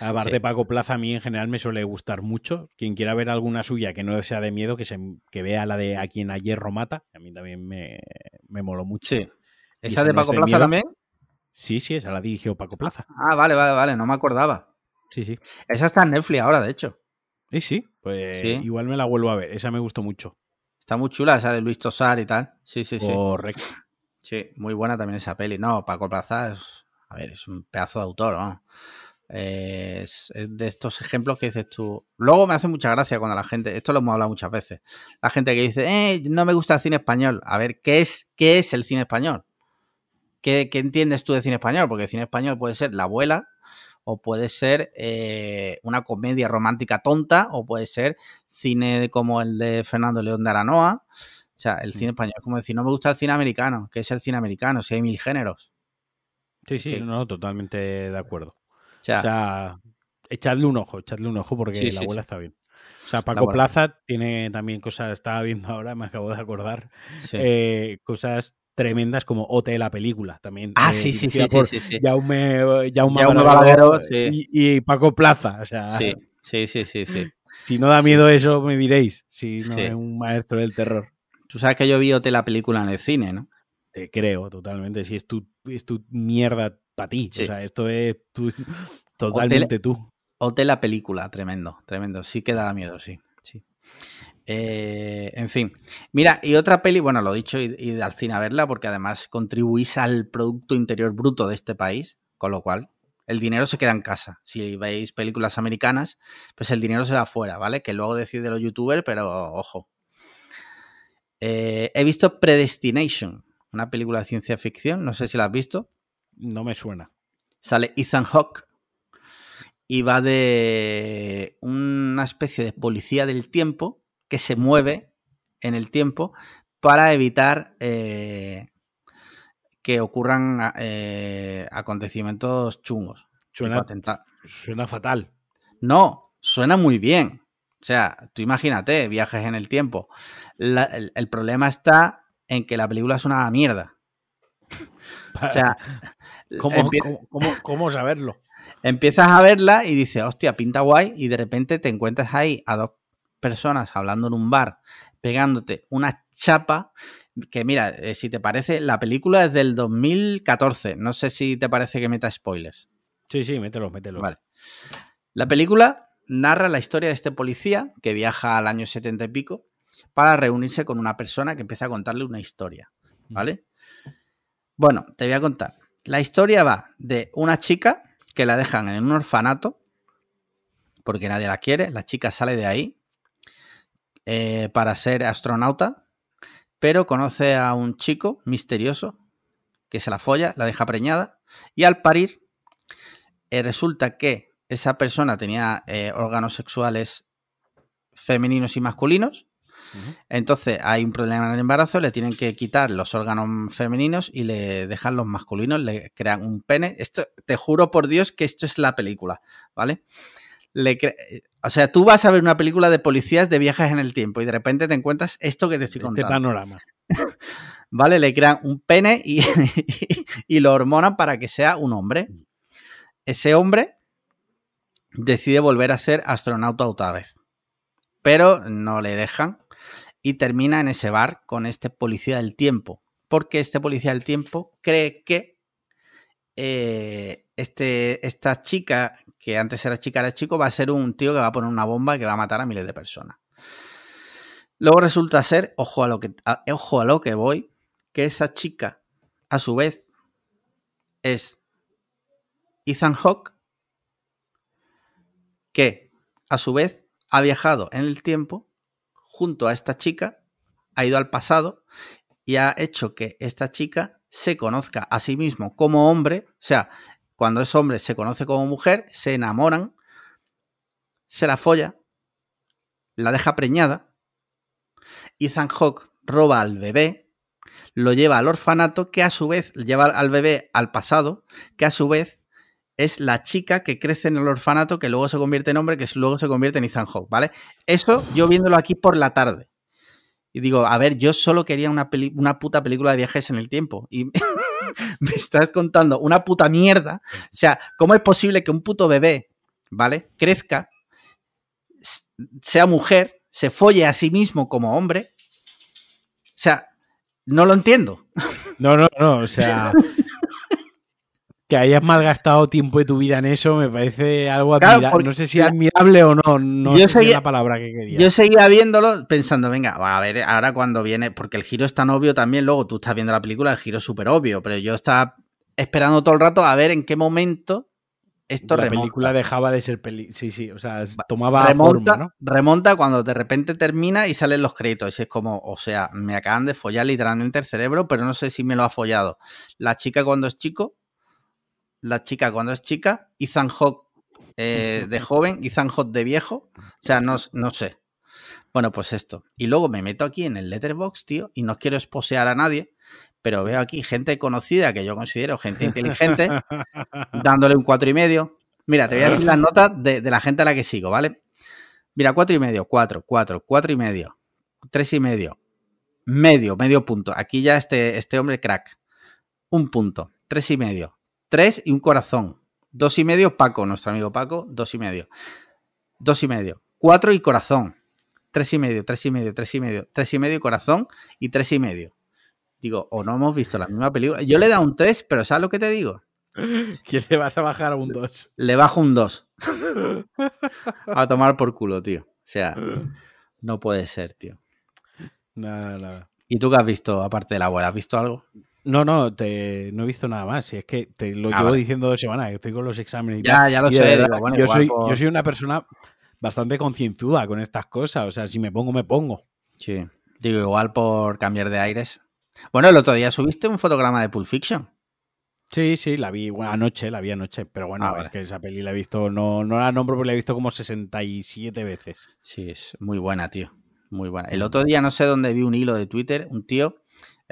Aparte, Paco Plaza a mí en general me suele gustar mucho. Quien quiera ver alguna suya que no sea de miedo, que, se, que vea la de A quien ayer Romata A mí también me, me moló mucho. ¿Esa de Paco Plaza también? Sí, sí, esa la dirigió Paco Plaza. Ah, vale, vale, vale, no me acordaba. Sí, sí. Esa está en Netflix ahora, de hecho. Sí, sí, pues igual me la vuelvo a ver. Esa me gustó mucho. Está muy chula, esa de Luis Tosar y tal. Sí, sí, sí. Correcto. Sí, muy buena también esa peli. No, Paco Plaza es, a ver, es un pedazo de autor, ¿no? Es, de estos ejemplos que dices tú. Luego me hace mucha gracia cuando la gente, esto lo hemos hablado muchas veces, la gente que dice, eh, no me gusta el cine español. A ver, ¿qué es, qué es el cine español? ¿Qué, entiendes tú de cine español? Porque el cine español puede ser La abuela, o puede ser eh, una comedia romántica tonta, o puede ser cine como el de Fernando León de Aranoa. O sea, el cine español es como decir, no me gusta el cine americano. ¿Qué es el cine americano? Si hay mil géneros. Sí, sí, no, totalmente de acuerdo. O sea, echadle un ojo, echadle un ojo porque la abuela está bien. O sea, Paco Plaza tiene también cosas, estaba viendo ahora, me acabo de acordar, eh, cosas tremendas como OT la película también. Ah, sí, sí, sí, sí, sí, Jaume, y, Paco Plaza, o sea. Sí, sí, sí, sí. sí. Si no da miedo eso, me diréis, si no es un maestro del terror. Tú sabes que yo vi OT la película en el cine, ¿no? Te creo, totalmente. Si es tu, es tu mierda para ti. O sea, esto es totalmente tú. Hotel la película, tremendo, tremendo. Sí que da miedo, sí. sí. Eh, en fin. Mira, y otra peli, bueno, lo he dicho, y, y al cine a verla, porque además contribuís al Producto Interior Bruto de este país, con lo cual el dinero se queda en casa. Si veis películas americanas, pues el dinero se va afuera, ¿vale? Que luego decide los youtubers, pero ojo. Eh, he visto Predestination, una película de ciencia ficción, no sé si la has visto. No me suena. Sale Ethan Hawke y va de una especie de policía del tiempo que se mueve en el tiempo para evitar eh, que ocurran eh, acontecimientos chungos. Suena, suena fatal. No, suena muy bien. O sea, tú imagínate, viajes en el tiempo. el, el, problema está en que la película es una mierda. O sea, ¿Cómo, saberlo? Empiezas a verla y dices, hostia, pinta guay, y de repente te encuentras ahí a dos personas hablando en un bar, pegándote una chapa. Que mira, eh, si te parece, la película es del 2014. No sé si te parece que meta spoilers. Sí, sí, mételo, mételo. Vale. La película narra la historia de este policía que viaja al año 70 y pico para reunirse con una persona que empieza a contarle una historia. Mm. ¿Vale? Bueno, te voy a contar. La historia va de una chica que la dejan en un orfanato porque nadie la quiere. La chica sale de ahí eh, para ser astronauta, pero conoce a un chico misterioso que se la folla, la deja preñada y al parir eh, resulta que esa persona tenía eh, órganos sexuales femeninos y masculinos entonces hay un problema en el embarazo, le tienen que quitar los órganos femeninos y le dejan los masculinos, le crean un pene. Esto, te juro por Dios que esto es la película, ¿vale? Le o sea, tú vas a ver una película de policías de viajes en el tiempo y de repente te encuentras esto que te estoy este contando. Este panorama. ¿Vale? Le crean un pene y, y lo hormonan para que sea un hombre. Ese hombre decide volver a ser astronauta otra vez. Pero no le dejan y termina en ese bar con este policía del tiempo, porque este policía del tiempo cree que eh, este, esta chica, que antes era chica, era chico, va a ser un tío que va a poner una bomba que va a matar a miles de personas. Luego resulta ser, ojo a lo que, ojo a lo que voy, que esa chica, a su vez, es Ethan Hawke, que a su vez ha viajado en el tiempo junto a esta chica, ha ido al pasado y ha hecho que esta chica se conozca a sí mismo como hombre, o sea, cuando es hombre se conoce como mujer, se enamoran, se la folla, la deja preñada, Ethan Hawke roba al bebé, lo lleva al orfanato, que a su vez lleva al bebé al pasado, que a su vez es la chica que crece en el orfanato, que luego se convierte en hombre, que luego se convierte en Ethan Hawke, ¿vale? Eso yo viéndolo aquí por la tarde. Y digo, a ver, yo solo quería una, una puta película de viajes en el tiempo. Y me estás contando una puta mierda. O sea, ¿cómo es posible que un puto bebé, ¿vale? Crezca, sea mujer, se folle a sí mismo como hombre? O sea, no lo entiendo. No, no, no, o sea, que hayas malgastado tiempo de tu vida en eso me parece algo admirable. no sé si admirable o no, no yo sé seguía, la palabra que quería. Yo seguía viéndolo pensando, venga, a ver, ahora cuando viene, porque el giro es tan obvio también, luego tú estás viendo la película, el giro es súper obvio, pero yo estaba esperando todo el rato a ver en qué momento esto la película dejaba de ser peli sí sí o sea tomaba remonta ¿no? remonta cuando de repente termina y salen los créditos y es como o sea me acaban de follar literalmente el cerebro pero no sé si me lo ha follado la chica cuando es chico la chica cuando es chica Ethan Hawke eh, de joven Ethan Hawke de viejo o sea no, no sé bueno, pues esto. Y luego me meto aquí en el letterbox, tío, y no quiero esposear a nadie, pero veo aquí gente conocida que yo considero gente inteligente, dándole un cuatro y medio. Mira, te voy a decir las notas de, la gente a la que sigo, ¿vale? Mira, cuatro y medio, cuatro, cuatro, cuatro y medio, tres y medio, medio, medio punto. Aquí ya este, este hombre crack. Un punto, tres y medio, tres y un corazón. Dos y medio, Paco, nuestro amigo Paco, dos y medio. Dos y medio, cuatro y corazón. Tres y medio, tres y medio, tres y medio, tres y medio corazón y tres y medio. Digo, o no hemos visto la misma película. Yo le he dado un 3, pero ¿sabes lo que te digo? ¿Quién le vas a bajar a un 2? Le bajo un 2. a tomar por culo, tío. O sea, no puede ser, tío. Nada, nada. ¿Y tú qué has visto, aparte de la abuela? ¿Has visto algo? No, no, te, no he visto nada más. es que te lo ah, llevo diciendo dos semanas, que estoy con los exámenes. ya, ya lo sé. yo, soy, yo soy una persona bastante concienzuda con estas cosas. O sea, si me pongo, me pongo. Sí. Digo, igual por cambiar de aires. Bueno, el otro día subiste un fotograma de Pulp Fiction. Sí, sí, la vi anoche, la vi anoche, pero bueno, ah, es que esa peli la he visto, no, no la nombro porque la he visto como 67 veces. Sí, es muy buena, tío, muy buena. El otro día no sé dónde vi un hilo de Twitter, un tío,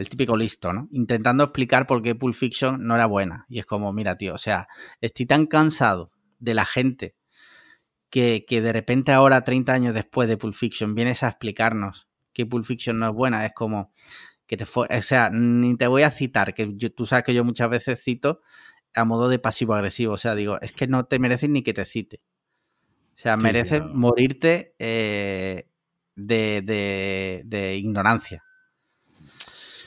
el típico listo, ¿no? Intentando explicar por qué Pulp Fiction no era buena. Y es como, mira, tío, o sea, estoy tan cansado de la gente que, que de repente ahora, 30 años después de Pulp Fiction, vienes a explicarnos que Pulp Fiction no es buena. Es como, que te fue, o sea, ni te voy a citar, que tú sabes que yo muchas veces cito a modo de pasivo agresivo, o sea, digo, es que no te mereces ni que te cite. O sea, mereces morirte eh, de, de, ignorancia.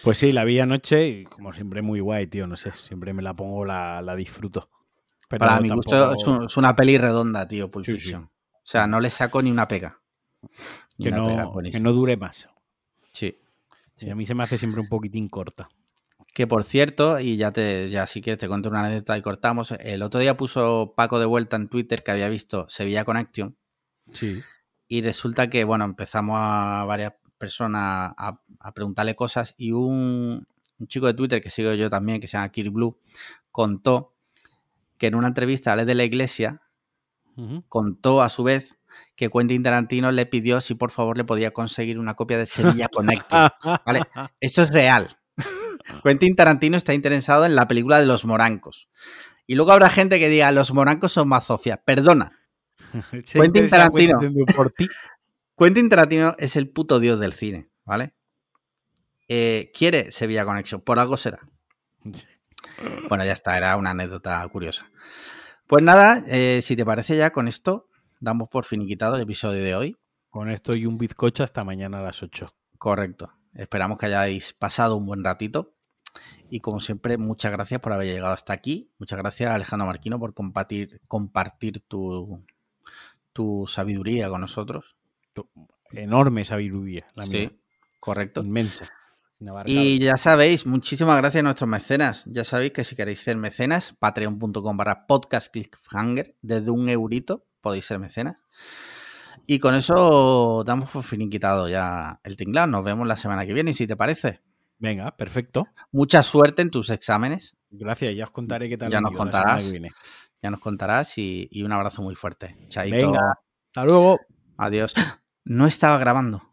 Pues sí, la vi anoche y como siempre muy guay, tío, no sé, siempre me la pongo, la, la disfruto. Pero Para mi gusto es, una peli redonda, tío, Pulp Fiction. O sea, no le saco ni una pega. que, no, que no dure más. Sí a mí se me hace siempre un poquitín corta. Que por cierto, y ya te, ya si quieres te cuento una anécdota y cortamos. El otro día puso Paco de vuelta en Twitter que había visto Sevilla Connection. Sí. Y resulta que, bueno, empezamos a varias personas a, preguntarle cosas y un, chico de Twitter que sigo yo también, que se llama Kirk Blue, contó que en una entrevista a de la Iglesia contó a su vez que Quentin Tarantino le pidió si por favor le podía conseguir una copia de Sevilla Connected. ¿vale? Esto es real. Quentin Tarantino está interesado en la película de los morancos. Y luego habrá gente que diga, los morancos son más. Perdona. Quentin Tarantino. Por ti. Quentin Tarantino es el puto dios del cine, ¿vale? Eh, quiere Sevilla Connection, por algo será. Bueno, ya está, era una anécdota curiosa. Pues nada, eh, si te parece ya con esto, damos por finiquitado el episodio de hoy. Con esto y un bizcocho hasta mañana a las 8. Correcto. Esperamos que hayáis pasado un buen ratito. Y como siempre, muchas gracias por haber llegado hasta aquí. Muchas gracias, Alejandro Marquino, por compartir, compartir tu, tu sabiduría con nosotros. Enorme sabiduría, la sí, correcto. Inmensa. Y ya sabéis, muchísimas gracias a nuestros mecenas. Ya sabéis que si queréis ser mecenas, patreon.com barra podcast cliffhanger, desde un eurito podéis ser mecenas. Y con eso damos por finiquitado ya el tinglado. Nos vemos la semana que viene, si te parece. Venga, perfecto. Mucha suerte en tus exámenes. Gracias, ya os contaré qué tal. Ya nos contarás. Ya nos contarás y, un abrazo muy fuerte. Chaito. Venga, hasta luego. Adiós. No estaba grabando.